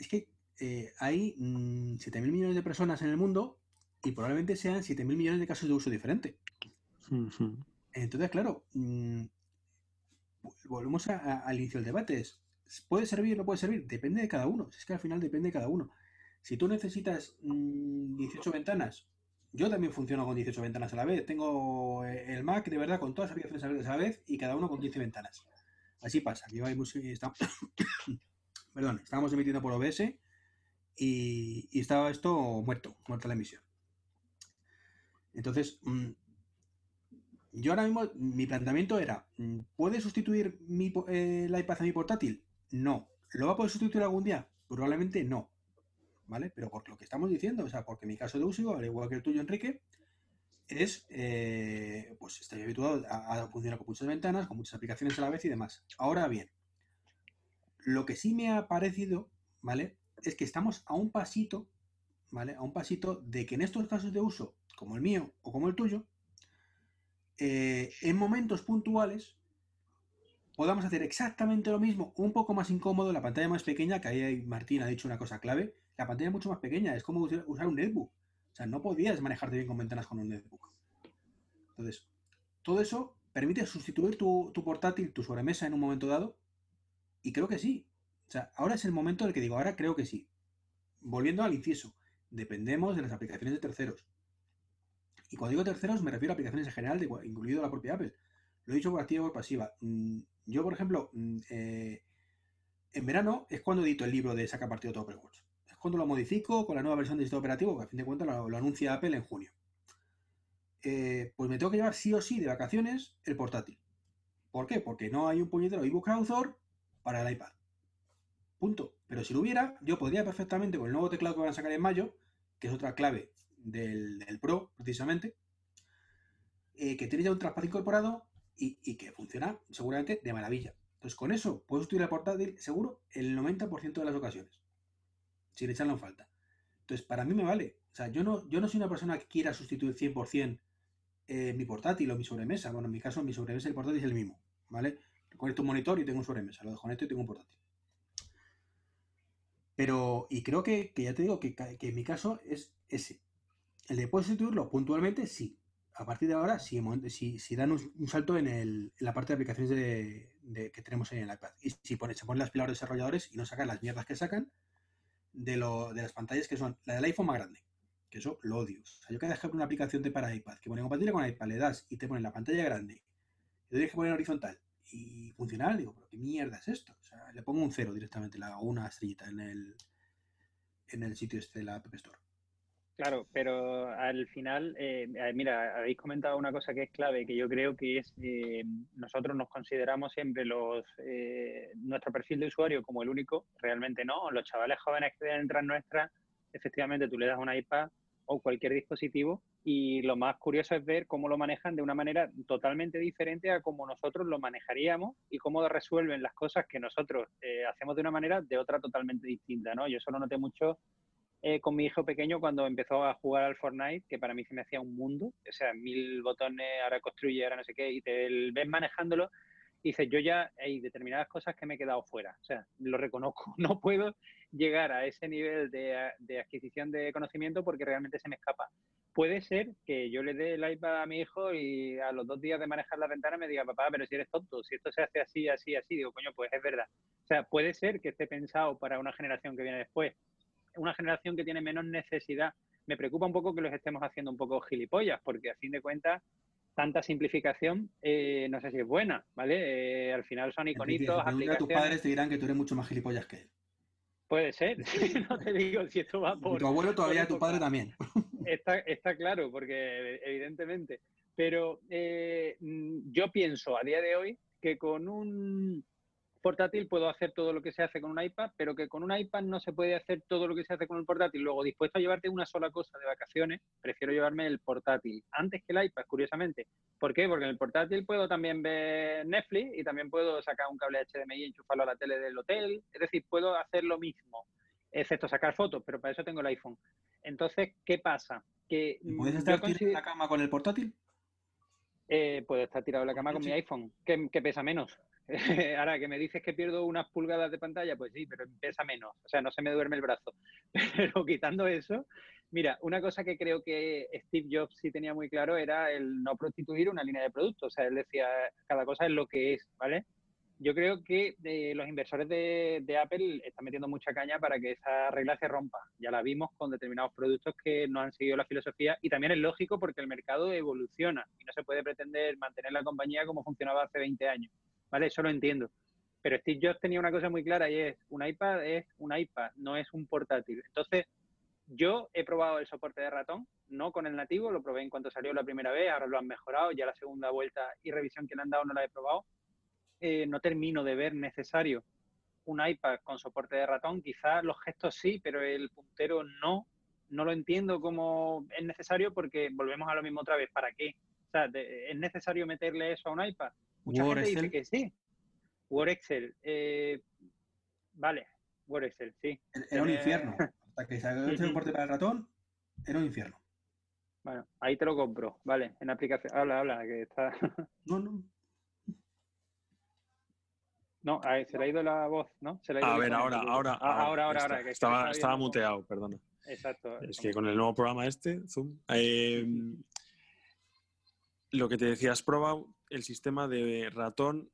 es que eh, hay 7.000 mm, millones de personas en el mundo y probablemente sean 7.000 millones de casos de uso diferente. Entonces, claro, mm, volvemos al inicio del debate. ¿Puede servir o no puede servir? Depende de cada uno. Es que al final depende de cada uno. Si tú necesitas 18 mm, ventanas, yo también funciono con 18 ventanas a la vez. Tengo eh, el Mac de verdad con todas las aplicaciones a la vez y cada uno con 15 ventanas. Así pasa. Perdón, estábamos emitiendo por OBS y, estaba esto muerto, muerta la emisión. Entonces, mm, yo ahora mismo, mi planteamiento era, mm, ¿puede sustituir mi, iPad a mi portátil? No. ¿Lo va a poder sustituir algún día? Probablemente no. ¿Vale? Pero por lo que estamos diciendo, o sea, porque mi caso de uso, al igual que el tuyo, Enrique, es, eh, pues estoy habituado a, a, funcionar con muchas ventanas, con muchas aplicaciones a la vez y demás. Ahora bien, lo que sí me ha parecido, ¿vale? es que estamos a un pasito, ¿vale? A un pasito de que en estos casos de uso, como el mío o como el tuyo, eh, en momentos puntuales podamos hacer exactamente lo mismo, un poco más incómodo, la pantalla más pequeña, que ahí Martín ha dicho una cosa clave, la pantalla es mucho más pequeña, es como usar un netbook. O sea, no podías manejarte bien con ventanas con un netbook. Entonces, todo eso permite sustituir tu, tu portátil, tu sobremesa en un momento dado, y creo que sí, o sea, ahora es el momento en el que digo, ahora creo que sí. Volviendo al inciso, dependemos de las aplicaciones de terceros. Y cuando digo terceros me refiero a aplicaciones en general, incluido la propia Apple. Lo he dicho por activa y por pasiva. Mm, yo, por ejemplo, mm, eh, en verano es cuando edito el libro de Saca Partido Todo Watch. Es cuando lo modifico con la nueva versión del sistema operativo, que a fin de cuentas lo, anuncia Apple en junio. Eh, pues me tengo que llevar sí o sí de vacaciones el portátil. ¿Por qué? Porque no hay un puñetero ebook author para el iPad. Punto. Pero si lo hubiera, yo podría perfectamente con el nuevo teclado que van a sacar en mayo, que es otra clave del, Pro, precisamente, eh, que tiene ya un traspad incorporado y, que funciona seguramente de maravilla. Entonces, con eso puedo sustituir el portátil seguro el 90% de las ocasiones, sin echarlo en falta. Entonces, para mí me vale. O sea, yo no, yo no soy una persona que quiera sustituir 100% eh, mi portátil o mi sobremesa. Bueno, en mi caso, mi sobremesa y el portátil es el mismo, ¿vale? Conecto un monitor y tengo un sobremesa. Lo desconecto y tengo un portátil. Pero, y creo que, ya te digo que, en mi caso es ese. El de sustituirlo puntualmente, sí. A partir de ahora, sí, si, dan un, salto en, la parte de aplicaciones de, que tenemos en el iPad. Y si pone, se ponen las pilas desarrolladores y no sacan las mierdas que sacan de, lo, de las pantallas que son la del iPhone más grande. Que eso lo odio. O sea, yo cada ejemplo una aplicación de para iPad que pone compatible con iPad, le das y te ponen la pantalla grande. Y tienes que poner horizontal y funcional, digo, pero ¿qué mierda es esto? O sea, le pongo un cero directamente, le una estrellita en el, en el sitio este de la App Store. Claro, pero al final, eh, mira, habéis comentado una cosa que es clave, que yo creo que es, eh, nosotros nos consideramos siempre los eh, nuestro perfil de usuario como el único, realmente no, los chavales jóvenes que entrar nuestra, efectivamente tú le das una iPad o cualquier dispositivo y lo más curioso es ver cómo lo manejan de una manera totalmente diferente a como nosotros lo manejaríamos y cómo resuelven las cosas que nosotros eh, hacemos de una manera de otra totalmente distinta, ¿no? Yo eso lo noté mucho eh, con mi hijo pequeño cuando empezó a jugar al Fortnite, que para mí se me hacía un mundo, o sea, mil botones, ahora construye, ahora no sé qué, y te ves manejándolo y dices, yo ya hay determinadas cosas que me he quedado fuera, o sea, lo reconozco, no puedo llegar a ese nivel de, de adquisición de conocimiento porque realmente se me escapa. Puede ser que yo le dé el iPad a mi hijo y a los dos días de manejar la ventana me diga, papá, pero si eres tonto, si esto se hace así, así, así, digo, coño, pues es verdad. O sea, puede ser que esté pensado para una generación que viene después, una generación que tiene menos necesidad. Me preocupa un poco que los estemos haciendo un poco gilipollas, porque a fin de cuentas tanta simplificación, eh, no sé si es buena, ¿vale? Eh, al final son iconitos, aplicaciones... tus padres te dirán que tú eres mucho más gilipollas que él. Puede ser, no te digo si esto va por... tu abuelo todavía, tu padre también. Está, está claro, porque evidentemente. Pero eh, yo pienso a día de hoy que con un portátil puedo hacer todo lo que se hace con un iPad, pero que con un iPad no se puede hacer todo lo que se hace con un portátil. Luego, dispuesto a llevarte una sola cosa de vacaciones, prefiero llevarme el portátil antes que el iPad, curiosamente. ¿Por qué? Porque en el portátil puedo también ver Netflix y también puedo sacar un cable HDMI y enchufarlo a la tele del hotel. Es decir, puedo hacer lo mismo, excepto sacar fotos, pero para eso tengo el iPhone. Entonces, ¿qué pasa? Que ¿Puedes estar tirado en la cama con el portátil? Eh, puedo estar tirado en la cama con mi iPhone, que pesa menos. Ahora que me dices que pierdo unas pulgadas de pantalla, pues sí, pero pesa menos, o sea, no se me duerme el brazo. Pero quitando eso, mira, una cosa que creo que Steve Jobs sí tenía muy claro era el no prostituir una línea de productos, o sea, él decía, cada cosa es lo que es, ¿vale? Yo creo que eh, los inversores de, de, Apple están metiendo mucha caña para que esa regla se rompa. Ya la vimos con determinados productos que no han seguido la filosofía y también es lógico porque el mercado evoluciona y no se puede pretender mantener la compañía como funcionaba hace 20 años. ¿Vale? Eso lo entiendo. Pero Steve Jobs tenía una cosa muy clara y es, un iPad es un iPad, no es un portátil. Entonces, yo he probado el soporte de ratón, no con el nativo, lo probé en cuanto salió la primera vez, ahora lo han mejorado, ya la segunda vuelta y revisión que le han dado no la he probado. Eh, no termino de ver necesario un iPad con soporte de ratón, quizás los gestos sí, pero el puntero no. No lo entiendo como es necesario porque volvemos a lo mismo otra vez. ¿Para qué? ¿es necesario meterle eso a un iPad? Mucha gente dice que sí. Word Excel. Eh, vale, Word Excel, sí. Era un infierno. Hasta que salió el soporte para el ratón, era un infierno. Bueno, ahí te lo compro, vale, en aplicación. Habla, habla, que está. no, no. No, se le ha ido la voz, ¿no? Se le a ver, ahora, ahora, ah, ahora, ahora, ahora, estaba, estaba muteado, perdona. Exacto. Es que con el nuevo programa este, Zoom, eh, lo que te decía, has probado el sistema de ratón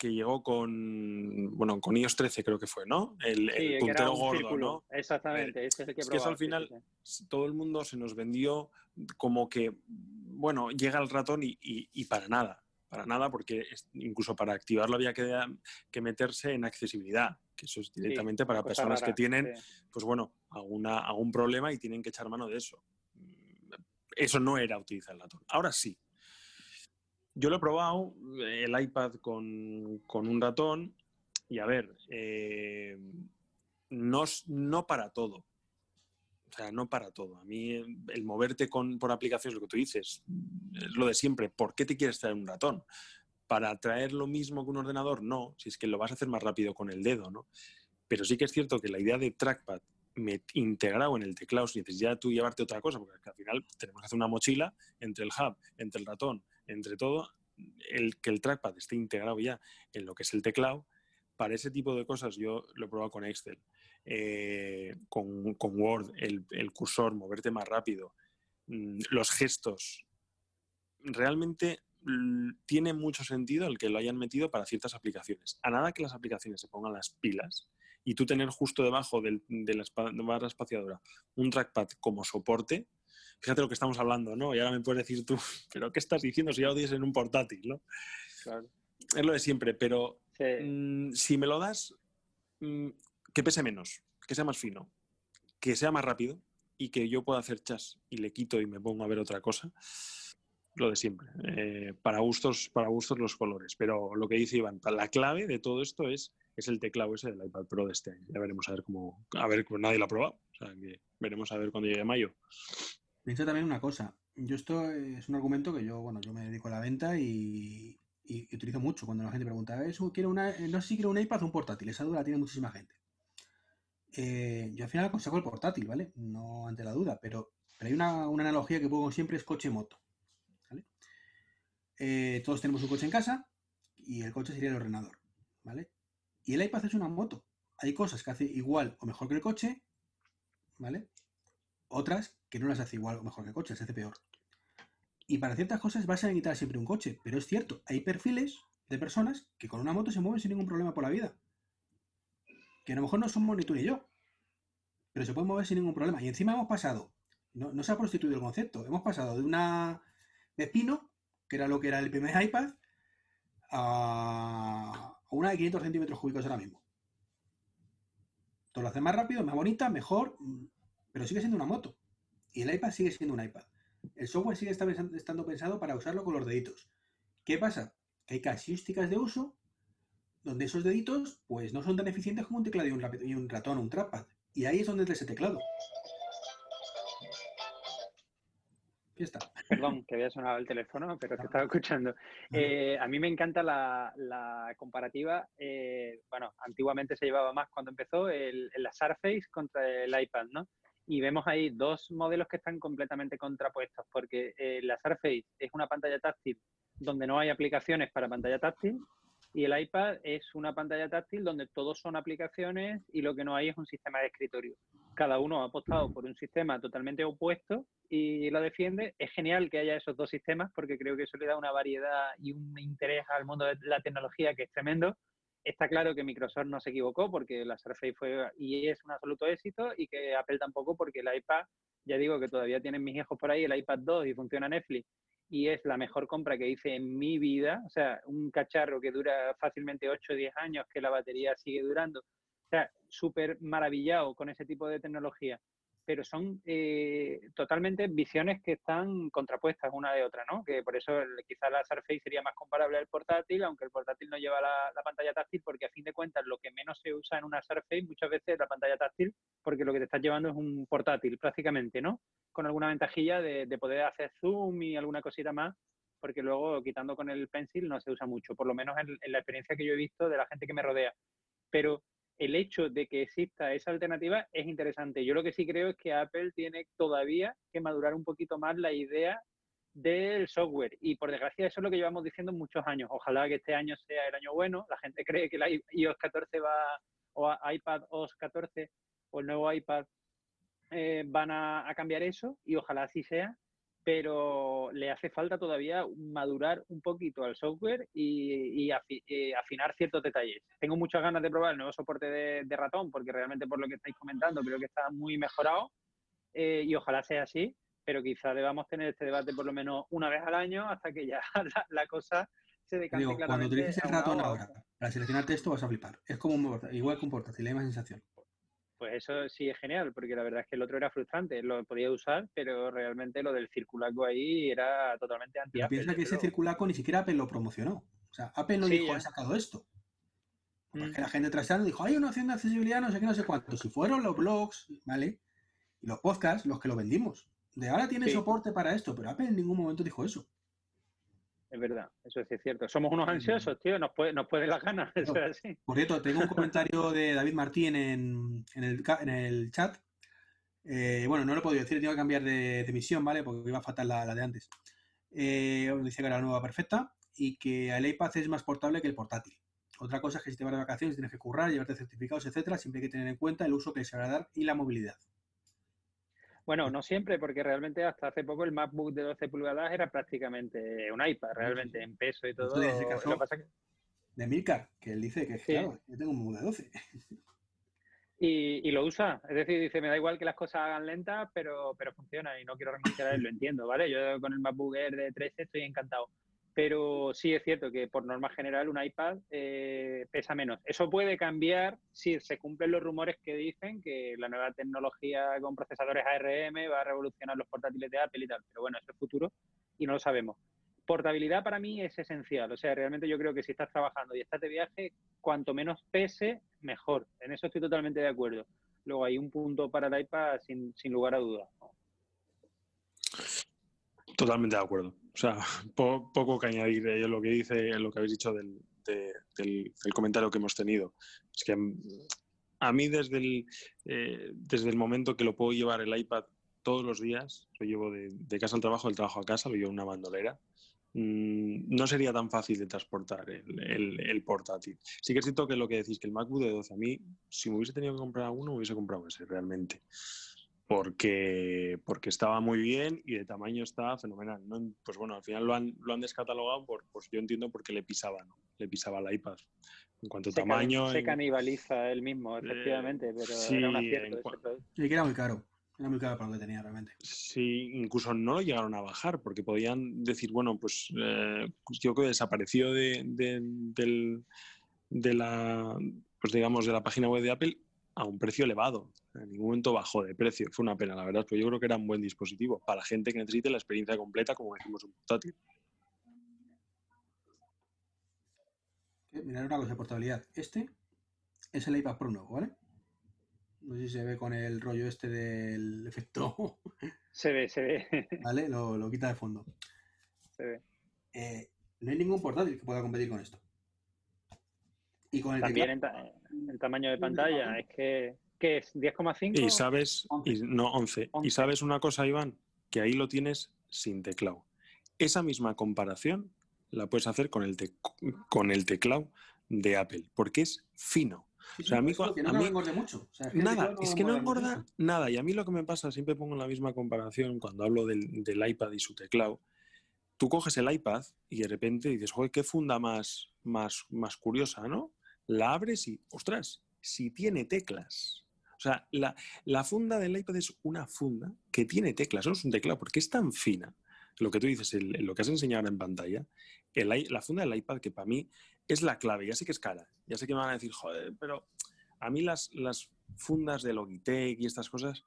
que llegó con, bueno, con iOS 13 creo que fue, ¿no? El, puntero gordo, ¿no? Exactamente, ese es el que Es que eso al final todo el mundo se nos vendió como que, bueno, llega el ratón y, para nada, para nada, porque incluso para activarlo había que, que meterse en accesibilidad, que eso es directamente para personas que tienen, pues bueno, alguna, algún problema y tienen que echar mano de eso. Eso no era utilizar el ratón. Ahora sí, yo lo he probado, el iPad con, un ratón, y a ver, eh, no, no para todo. O sea, no para todo. A mí el moverte con, por aplicaciones, lo que tú dices, es lo de siempre. ¿Por qué te quieres traer un ratón? ¿Para traer lo mismo que un ordenador? No, si es que lo vas a hacer más rápido con el dedo, ¿no? Pero sí que es cierto que la idea de trackpad integrado en el teclado, si necesitas tú llevarte otra cosa, porque al final tenemos que hacer una mochila entre el hub, entre el ratón, entre todo, el, que el trackpad esté integrado ya en lo que es el teclado, para ese tipo de cosas yo lo he probado con Excel, eh, con, Word, el, cursor, moverte más rápido, mm, los gestos. Realmente tiene mucho sentido el que lo hayan metido para ciertas aplicaciones. A nada que las aplicaciones se pongan las pilas y tú tener justo debajo de la barra espaciadora un trackpad como soporte, fíjate lo que estamos hablando, ¿no? Y ahora me puedes decir tú, ¿pero qué estás diciendo si ya lo tienes en un portátil, ¿no? Claro. Es lo de siempre, pero mm, si me lo das, mm, que pese menos, que sea más fino, que sea más rápido y que yo pueda hacer chas y le quito y me pongo a ver otra cosa, lo de siempre. Eh, para, gustos, para gustos los colores. Pero lo que dice Iván, la clave de todo esto es, es el teclado ese del iPad Pro de este año. Ya veremos a ver cómo. A ver, pues nadie lo ha probado. O sea, que veremos a ver cuando llegue mayo. Piensa también una cosa. Yo esto es un argumento que yo, bueno, yo me dedico a la venta y, y utilizo mucho cuando la gente pregunta, ¿eso quiero una, no sé si quiero un iPad o un portátil? Esa duda la tiene muchísima gente. Eh, yo al final aconsejo el portátil, ¿vale? No ante la duda, pero, pero hay una, una, analogía que pongo siempre es coche-moto. ¿vale? Eh, todos tenemos un coche en casa y el coche sería el ordenador, ¿vale? Y el iPad es una moto. Hay cosas que hace igual o mejor que el coche, ¿vale? Otras que no las hace igual o mejor que el coche, las hace peor. Y para ciertas cosas vas a necesitar siempre un coche, pero es cierto, hay perfiles de personas que con una moto se mueven sin ningún problema por la vida que a lo mejor no somos ni tú ni yo, pero se puede mover sin ningún problema. Y encima hemos pasado, no, se ha prostituido el concepto, hemos pasado de una de Pino, que era lo que era el primer iPad, a una de 500 centímetros cúbicos ahora mismo. Todo lo hace más rápido, más bonita, mejor, pero sigue siendo una moto. Y el iPad sigue siendo un iPad. El software sigue estando pensado para usarlo con los deditos. ¿Qué pasa? Que hay casuísticas de uso donde esos deditos pues no son tan eficientes como un teclado y un, y un ratón o un trackpad. Y ahí es donde es ese teclado. Perdón, que había sonado el teléfono, pero te estaba escuchando. Eh, a mí me encanta la, comparativa. Eh, bueno, antiguamente se llevaba más cuando empezó el, la Surface contra el iPad, ¿no? Y vemos ahí dos modelos que están completamente contrapuestos, porque eh, la Surface es una pantalla táctil donde no hay aplicaciones para pantalla táctil y el iPad es una pantalla táctil donde todos son aplicaciones y lo que no hay es un sistema de escritorio. Cada uno ha apostado por un sistema totalmente opuesto y lo defiende. Es genial que haya esos dos sistemas porque creo que eso le da una variedad y un interés al mundo de la tecnología que es tremendo. Está claro que Microsoft no se equivocó porque la Surface fue y es un absoluto éxito y que Apple tampoco porque el iPad, ya digo que todavía tienen mis hijos por ahí el iPad 2 y funciona Netflix y es la mejor compra que hice en mi vida. O sea, un cacharro que dura fácilmente 8 o 10 años, que la batería sigue durando. O sea, súper maravillado con ese tipo de tecnología. Pero son eh, totalmente visiones que están contrapuestas una de otra, ¿no? Que por eso quizás la Surface sería más comparable al portátil, aunque el portátil no lleva la, la, pantalla táctil, porque a fin de cuentas lo que menos se usa en una Surface muchas veces es la pantalla táctil, porque lo que te estás llevando es un portátil prácticamente, ¿no? con alguna ventajilla de, poder hacer zoom y alguna cosita más, porque luego quitando con el pencil no se usa mucho, por lo menos en, la experiencia que yo he visto de la gente que me rodea. Pero el hecho de que exista esa alternativa es interesante. Yo lo que sí creo es que Apple tiene todavía que madurar un poquito más la idea del software. Y por desgracia eso es lo que llevamos diciendo muchos años. Ojalá que este año sea el año bueno. La gente cree que el iOS 14 va, o iPad OS 14 o el nuevo iPad eh, van a, cambiar eso y ojalá así sea, pero le hace falta todavía madurar un poquito al software y, eh, afinar ciertos detalles. Tengo muchas ganas de probar el nuevo soporte de, ratón porque realmente por lo que estáis comentando creo que está muy mejorado eh, y ojalá sea así, pero quizá debamos tener este debate por lo menos una vez al año hasta que ya la, cosa se decante Digo, Cuando utilices el ratón ahora para seleccionar texto vas a flipar. Es como igual que un portátil, hay más sensación pues eso sí es genial, porque la verdad es que el otro era frustrante, lo podía usar, pero realmente lo del circulaco ahí era totalmente anti Pero piensa que ese circulaco ni siquiera Apple lo promocionó. O sea, Apple no dijo, he sacado esto. Mm. la gente trasteando dijo, hay una opción de accesibilidad, no sé qué, no sé cuánto. Si fueron los blogs, ¿vale? Y los podcasts los que lo vendimos. De ahora tiene soporte para esto, pero Apple en ningún momento dijo eso es verdad, eso es cierto. Somos unos ansiosos, tío, nos puede, nos puede las ganas, eso es así. Por cierto, tengo un comentario de David Martín en, el, chat. Eh, bueno, no lo he podido decir, tengo que cambiar de, emisión, ¿vale? Porque iba a faltar la, de antes. Eh, dice que era la nueva perfecta y que el iPad es más portable que el portátil. Otra cosa es que si te vas de vacaciones tienes que currar, llevarte certificados, etcétera, siempre hay que tener en cuenta el uso que se va a dar y la movilidad. Bueno, no siempre, porque realmente hasta hace poco el MacBook de 12 pulgadas era prácticamente un iPad, realmente, en peso y todo. Lo pasa que... De Milcar, que él dice que, claro, yo tengo un MacBook de 12. Y, y, lo usa, es decir, dice, me da igual que las cosas hagan lentas, pero, pero funciona y no quiero renunciar a él, lo entiendo, ¿vale? Yo con el MacBook Air de 13 estoy encantado. Pero sí es cierto que por norma general un iPad eh, pesa menos. Eso puede cambiar si se cumplen los rumores que dicen que la nueva tecnología con procesadores ARM va a revolucionar los portátiles de Apple y tal. Pero bueno, eso es futuro y no lo sabemos. Portabilidad para mí es esencial. O sea, realmente yo creo que si estás trabajando y estás de viaje, cuanto menos pese, mejor. En eso estoy totalmente de acuerdo. Luego hay un punto para el iPad sin, sin lugar a dudas. Totalmente de acuerdo. O sea, po- poco que añadir eh, lo que dice, lo que habéis dicho del, de- del- del comentario que hemos tenido. Es que mm, a mí desde el, eh, desde el momento que lo puedo llevar el iPad todos los días, lo llevo de, de casa al trabajo, del trabajo a casa, lo llevo en una bandolera, mm, no sería tan fácil de transportar el, el- el portátil. Sí que es cierto que lo que decís, que el MacBook de 12, a mí, si me hubiese tenido que comprar uno, me hubiese comprado ese realmente porque, porque estaba muy bien y de tamaño estaba fenomenal. ¿no? Pues bueno, al final lo han, lo han descatalogado por, pues yo entiendo porque le pisaba, ¿no? Le pisaba el iPad. En cuanto a Se, tamaño... se en- canibaliza él mismo, efectivamente, pero sí, era un acierto. Sí, que era muy caro. Era muy caro para lo que tenía realmente. Sí, incluso no lo llegaron a bajar porque podían decir, bueno, pues, eh, pues yo creo que desapareció de, de- del- de la, pues digamos, de la página web de Apple a un precio elevado. En ningún momento bajó de precio. Fue una pena, la verdad, pero yo creo que era un buen dispositivo para gente que necesite la experiencia completa, como decimos un portátil. Mirad una cosa de portabilidad. Este es el iPad Pro nuevo, ¿vale? No sé si se ve con el rollo este del efecto, Se ve, se ve, ¿vale? Lo, lo quita de fondo. se ve. Eh, no hay ningún portátil que pueda competir con esto. Y con el También en, teclado- ta- en tamaño de pantalla, es que, ¿qué es? ¿10,5? Y sabes, y, no, 11. Y 11. sabes una cosa, Iván, que ahí lo tienes sin teclado. Esa misma comparación la puedes hacer con el, tec- con el teclado de Apple, porque es fino. Sí, o sea, a mí no a me mí- engorde mucho. O sea, es que el Nada, es que no engorda engorda mucho. nada. Y a mí lo que me pasa, siempre pongo la misma comparación cuando hablo del, del iPad y su teclado. Tú coges el iPad y de repente dices, joder, qué funda más, más, más curiosa, ¿no? La abres y, ostras, si tiene teclas. O sea, la, la funda del iPad es una funda que tiene teclas, no es un teclado, porque es tan fina. Lo que tú dices, el- lo que has enseñado ahora en pantalla, el la funda del iPad, que para mí es la clave, ya sé que es cara, ya sé que me van a decir, joder, pero a mí las, las fundas de Logitech y estas cosas,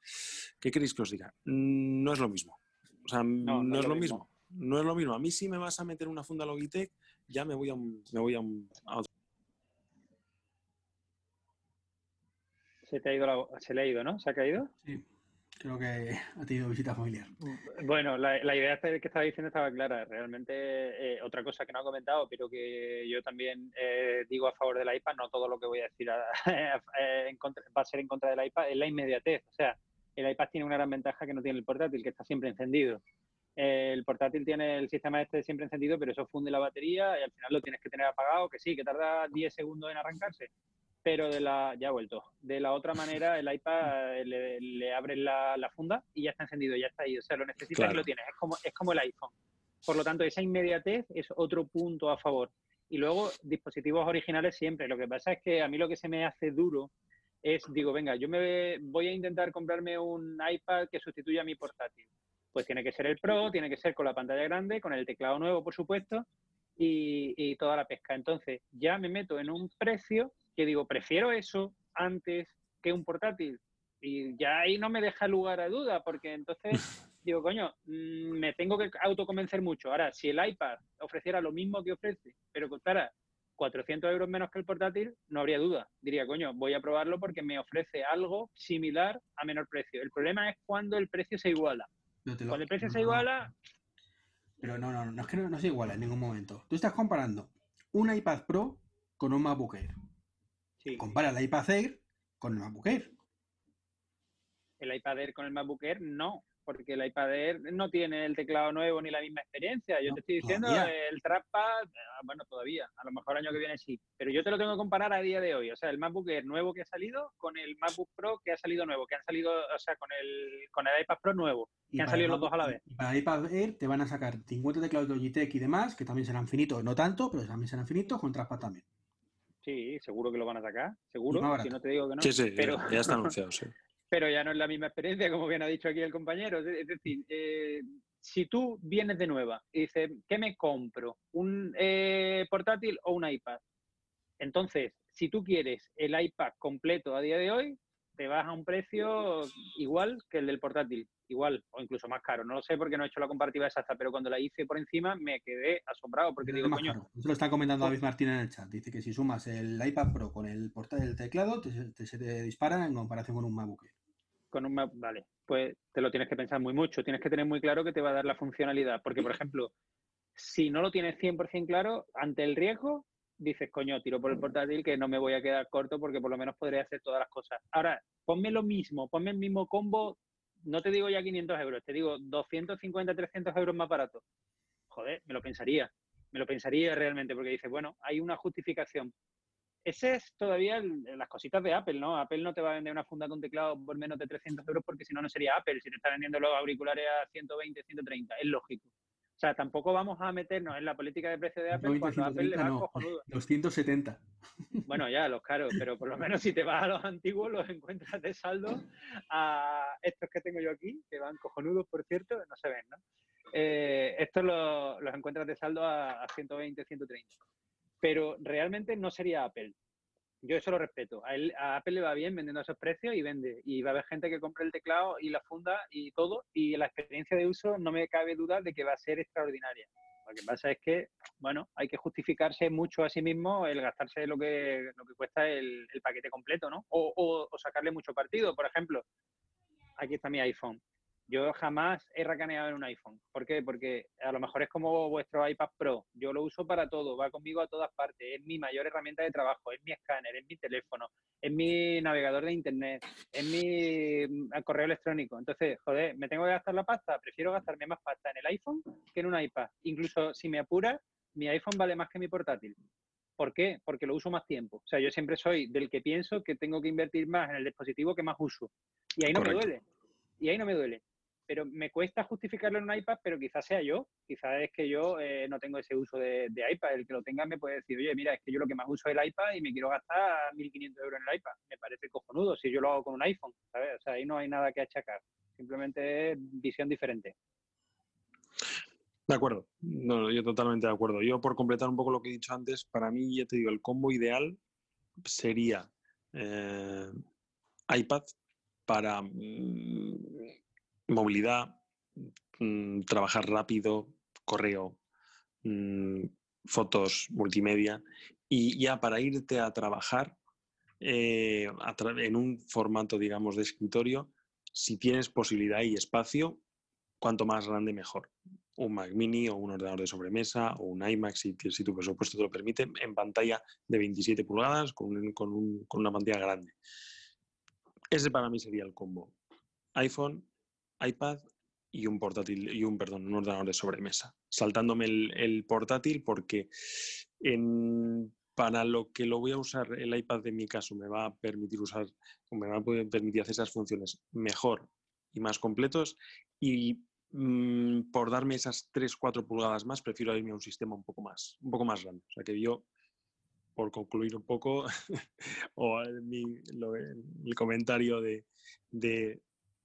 ¿qué queréis que os diga? No es lo mismo. O sea, no, es lo mismo. No es lo mismo. A mí si me vas a meter una funda Logitech, ya me voy a, un- me voy a, un- a otro. Se te ha ido la, se le ha ido, ¿no? ¿Se ha caído? Sí, creo que ha tenido visita familiar. Bueno, la, la idea que estaba diciendo estaba clara. Realmente, eh, otra cosa que no ha comentado, pero que yo también eh, digo a favor del iPad, no todo lo que voy a decir a- a- en contra- va a ser en contra del iPad, es la inmediatez. O sea, el iPad tiene una gran ventaja que no tiene el portátil, que está siempre encendido. Eh, el portátil tiene el sistema este siempre encendido, pero eso funde la batería y al final lo tienes que tener apagado, que sí, que tarda 10 segundos en arrancarse. Pero de la, ya ha vuelto. De la otra manera, el iPad le, le abres la, la funda y ya está encendido, ya está ahí. O sea, lo necesitas Claro. y lo tienes. Es como, es como el iPhone. Por lo tanto, esa inmediatez es otro punto a favor. Y luego, dispositivos originales siempre. Lo que pasa es que a mí lo que se me hace duro es, digo, venga, yo me voy a intentar comprarme un iPad que sustituya a mi portátil. Pues tiene que ser el Pro, tiene que ser con la pantalla grande, con el teclado nuevo, por supuesto, y, y toda la pesca. Entonces, ya me meto en un precio que digo, prefiero eso antes que un portátil. Y ya ahí no me deja lugar a duda, porque entonces digo, coño, mm, me tengo que autoconvencer mucho. Ahora, si el iPad ofreciera lo mismo que ofrece, pero costara 400 euros menos que el portátil, no habría duda. Diría, coño, voy a probarlo porque me ofrece algo similar a menor precio. El problema es cuando el precio se iguala. Lo- Cuando el precio no, se iguala, Pero no, no, no es que no, no se iguala en ningún momento. Tú estás comparando un iPad Pro con un MacBook Air. sí, Compara el iPad Air con el MacBook Air. el iPad Air con el MacBook Air, no. Porque el iPad Air no tiene el teclado nuevo ni la misma experiencia. Yo No, te estoy diciendo, todavía. el trackpad, ah, bueno, todavía, a lo mejor año que viene sí. Pero yo te lo tengo que comparar a día de hoy. O sea, el MacBook Air nuevo que ha salido con el MacBook Pro que ha salido nuevo, que han salido, o sea, con el, con el iPad Pro nuevo, que han para salido el los dos a la vez. Y para el iPad Air te van a sacar 50 teclados de Logitech y demás, que también serán finitos, no tanto, pero también serán finitos, con trackpad también. Sí, seguro que lo van a sacar, seguro. Si no te digo que no. Sí, sí, pero, ya está anunciado, sí. pero ya no es la misma experiencia, como bien ha dicho aquí el compañero. Es decir, eh, si tú vienes de nueva y dices, ¿qué me compro? ¿Un eh, portátil o un iPad? Entonces, si tú quieres el iPad completo a día de hoy, te vas a un precio igual que el del portátil, igual o incluso más caro. No lo sé porque no he hecho la comparativa exacta, pero cuando la hice por encima me quedé asombrado porque digo, coño, caro. Lo está comentando David Martín en el chat. Dice que si sumas el iPad Pro con el portátil del teclado, te, te- se te disparan en comparación con un MacBook Air. Con un vale, pues te lo tienes que pensar muy mucho. Tienes que tener muy claro que te va a dar la funcionalidad. Porque, por ejemplo, si no lo tienes 100% claro, ante el riesgo, dices, coño, tiro por el portátil que no me voy a quedar corto porque por lo menos podré hacer todas las cosas. Ahora, ponme lo mismo, ponme el mismo combo, no te digo ya 500 euros, te digo 250, 300 euros más barato. Joder, me lo pensaría, me lo pensaría realmente porque dices, bueno, hay una justificación. Ese es todavía las cositas de Apple, ¿no? Apple no te va a vender una funda con teclado por menos de 300 euros porque si no, no sería Apple. Si te está vendiendo los auriculares a 120, 130, es lógico. O sea, tampoco vamos a meternos en la política de precio de Apple cuando Apple le va no, cojonudo. 270. Bueno, ya, los caros, pero por lo menos si te vas a los antiguos los encuentras de saldo a estos que tengo yo aquí, que van cojonudos, por cierto, no se ven, ¿no? Eh, estos los, los, encuentras de saldo a, a 120, 130. Pero realmente no sería Apple yo eso lo respeto. A, él, a, Apple le va bien vendiendo a esos precios y vende. Y va a haber gente que compre el teclado y la funda y todo. Y la experiencia de uso no me cabe duda de que va a ser extraordinaria. Lo que pasa es que, bueno, hay que justificarse mucho a sí mismo el gastarse lo que, lo que cuesta el, el paquete completo, ¿no? O, o, o sacarle mucho partido. Por ejemplo, aquí está mi iPhone. Yo jamás he racaneado en un iPhone. ¿Por qué? Porque a lo mejor es como vuestro iPad Pro. Yo lo uso para todo, va conmigo a todas partes. Es mi mayor herramienta de trabajo, es mi escáner, es mi teléfono, es mi navegador de internet, es mi mm, correo electrónico. Entonces, joder, ¿me tengo que gastar la pasta? Prefiero gastarme más pasta en el iPhone que en un iPad. Incluso si me apura, mi iPhone vale más que mi portátil. ¿Por qué? Porque lo uso más tiempo. O sea, yo siempre soy del que pienso que tengo que invertir más en el dispositivo que más uso. Y ahí no Correcto. me duele. Y ahí no me duele pero me cuesta justificarlo en un iPad, pero quizás sea yo, quizás es que yo eh, no tengo ese uso de, de, iPad, el que lo tenga me puede decir, oye, mira, es que yo lo que más uso es el iPad y me quiero gastar 1.500 euros en el iPad, me parece cojonudo si yo lo hago con un iPhone, ¿sabes? O sea, ahí no hay nada que achacar, simplemente es visión diferente. De acuerdo, no, yo totalmente de acuerdo. Yo por completar un poco lo que he dicho antes, para mí, ya te digo, el combo ideal sería eh, iPad para mm, movilidad, mmm, trabajar rápido, correo, mmm, fotos, multimedia. Y ya para irte a trabajar eh, en un formato, digamos, de escritorio, si tienes posibilidad y espacio, cuanto más grande mejor. Un Mac mini o un ordenador de sobremesa o un iMac, si, tu presupuesto te lo permite, en pantalla de 27 pulgadas con, con, un, con una pantalla grande. Ese para mí sería el combo. iPhone, iPad y un portátil y un perdón, un ordenador de sobremesa. Saltándome el, portátil porque para lo que lo voy a usar el iPad en mi caso me va a permitir usar, me va a permitir hacer esas funciones mejor y más completos y mmm, por darme esas 3-4 pulgadas más prefiero irme a un sistema un poco más, un poco más grande. O sea que yo por concluir un poco, o lo, el comentario de,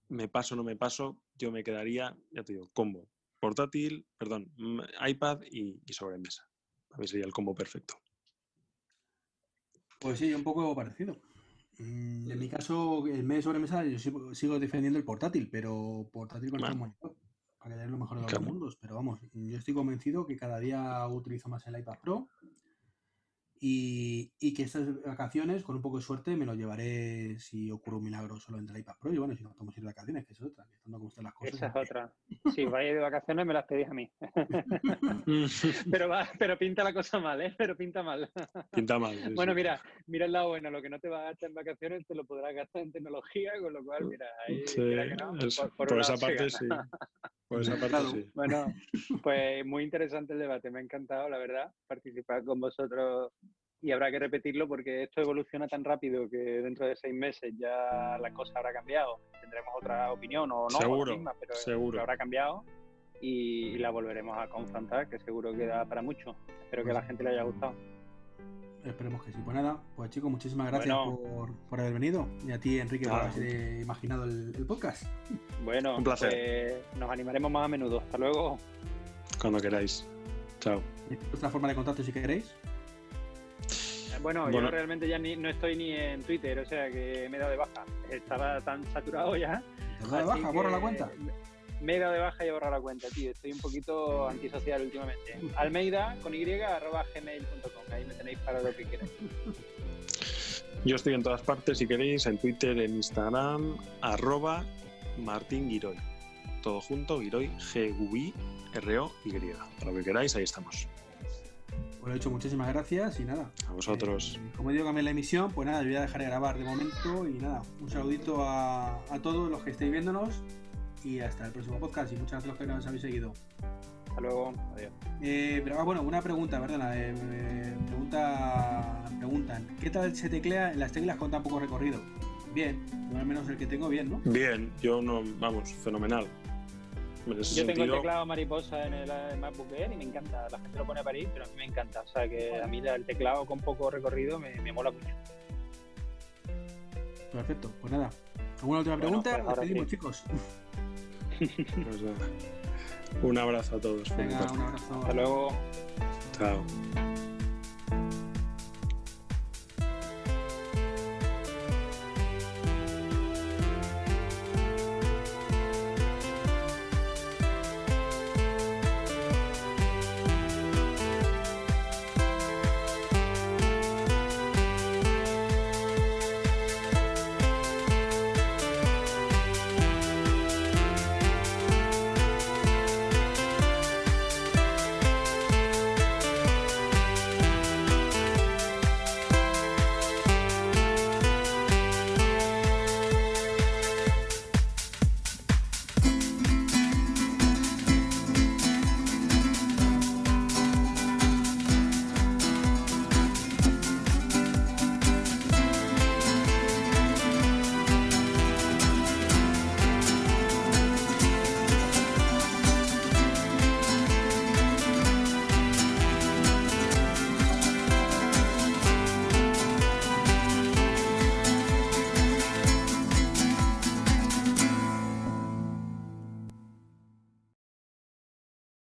me paso o no me paso, yo me quedaría, ya te digo, combo. Portátil, perdón, iPad y, y sobremesa. A mí sería el combo perfecto. Pues sí, un poco parecido. Mm, en mi caso, el medio sobremesa, yo sigo, sigo, defendiendo el portátil, pero portátil con el monitor, para tener lo mejor de los claro. mundos. Pero vamos, yo estoy convencido que cada día utilizo más el iPad Pro y, y, que estas vacaciones, con un poco de suerte, me lo llevaré si ocurre un milagro solo entre el iPad Pro. Y bueno, si no podemos ir de vacaciones, que es otra, que estando como están las cosas. Esa es otra. Si vais de vacaciones, me las pedís a mí. pero, va, pero pinta la cosa mal, ¿eh? Pero pinta mal. Pinta mal. Sí, bueno, mira, mira el lado bueno, lo que no te va a gastar en vacaciones te lo podrás gastar en tecnología, con lo cual, mira, ahí. Sí, mira no, es, por, por, por esa parte sí. Por esa parte claro. sí. Bueno, pues muy interesante el debate, me ha encantado, la verdad, participar con vosotros y habrá que repetirlo porque esto evoluciona tan rápido que dentro de seis meses ya la cosa habrá cambiado. Tendremos otra opinión o no, seguro, misma, pero, seguro. habrá cambiado y, la volveremos a confrontar, que seguro que da para mucho. Espero que a la gente le haya gustado. Esperemos que sí. Pues nada, pues chicos, muchísimas gracias bueno, por, por, haber venido. Y a ti, Enrique, por haber imaginado el, el, podcast. Bueno, un placer. Pues nos animaremos más a menudo. Hasta luego. Cuando queráis. Chao. Otra forma de contacto si queréis. Bueno, bueno, yo realmente ya ni, no estoy ni en Twitter, o sea que me he dado de baja. Estaba tan saturado ya. ¿Te has dado de baja? ¿Borra la cuenta? Me he dado de baja y he borrado la cuenta, tío. Estoy un poquito antisocial últimamente. Almeida con y arroba gmail.com. Ahí me tenéis para lo que queráis. Yo estoy en todas partes si queréis, en Twitter, en Instagram, arroba Martín Giroy. Todo junto, Giroy, G-U-I, R-O-Y. Para lo que queráis, ahí estamos. Por lo dicho, muchísimas gracias y nada. A vosotros. Eh, como digo, cambié la emisión, pues nada, yo voy a dejar de grabar de momento y nada, un saludito a, a todos los que estéis viéndonos y hasta el próximo podcast y muchas gracias a los que nos habéis seguido. Hasta luego. Adiós. Eh, pero ah, bueno, una pregunta, perdona. eh, eh, pregunta, preguntan, ¿qué tal se teclea en las teclas con tan poco recorrido? Bien, al menos el que tengo bien, ¿no? Bien, yo no, vamos, fenomenal. En ese Yo tengo el teclado mariposa en el eh, MacBook Air y me encanta. La gente lo pone a parir, pero a mí me encanta. O sea que a mí el teclado con poco recorrido me, me mola mucho. Perfecto, pues nada. ¿Alguna última Bueno, pregunta? pues despedimos, sí. chicos. pues nada. un abrazo a todos. Venga, un abrazo. Hasta luego. Chao.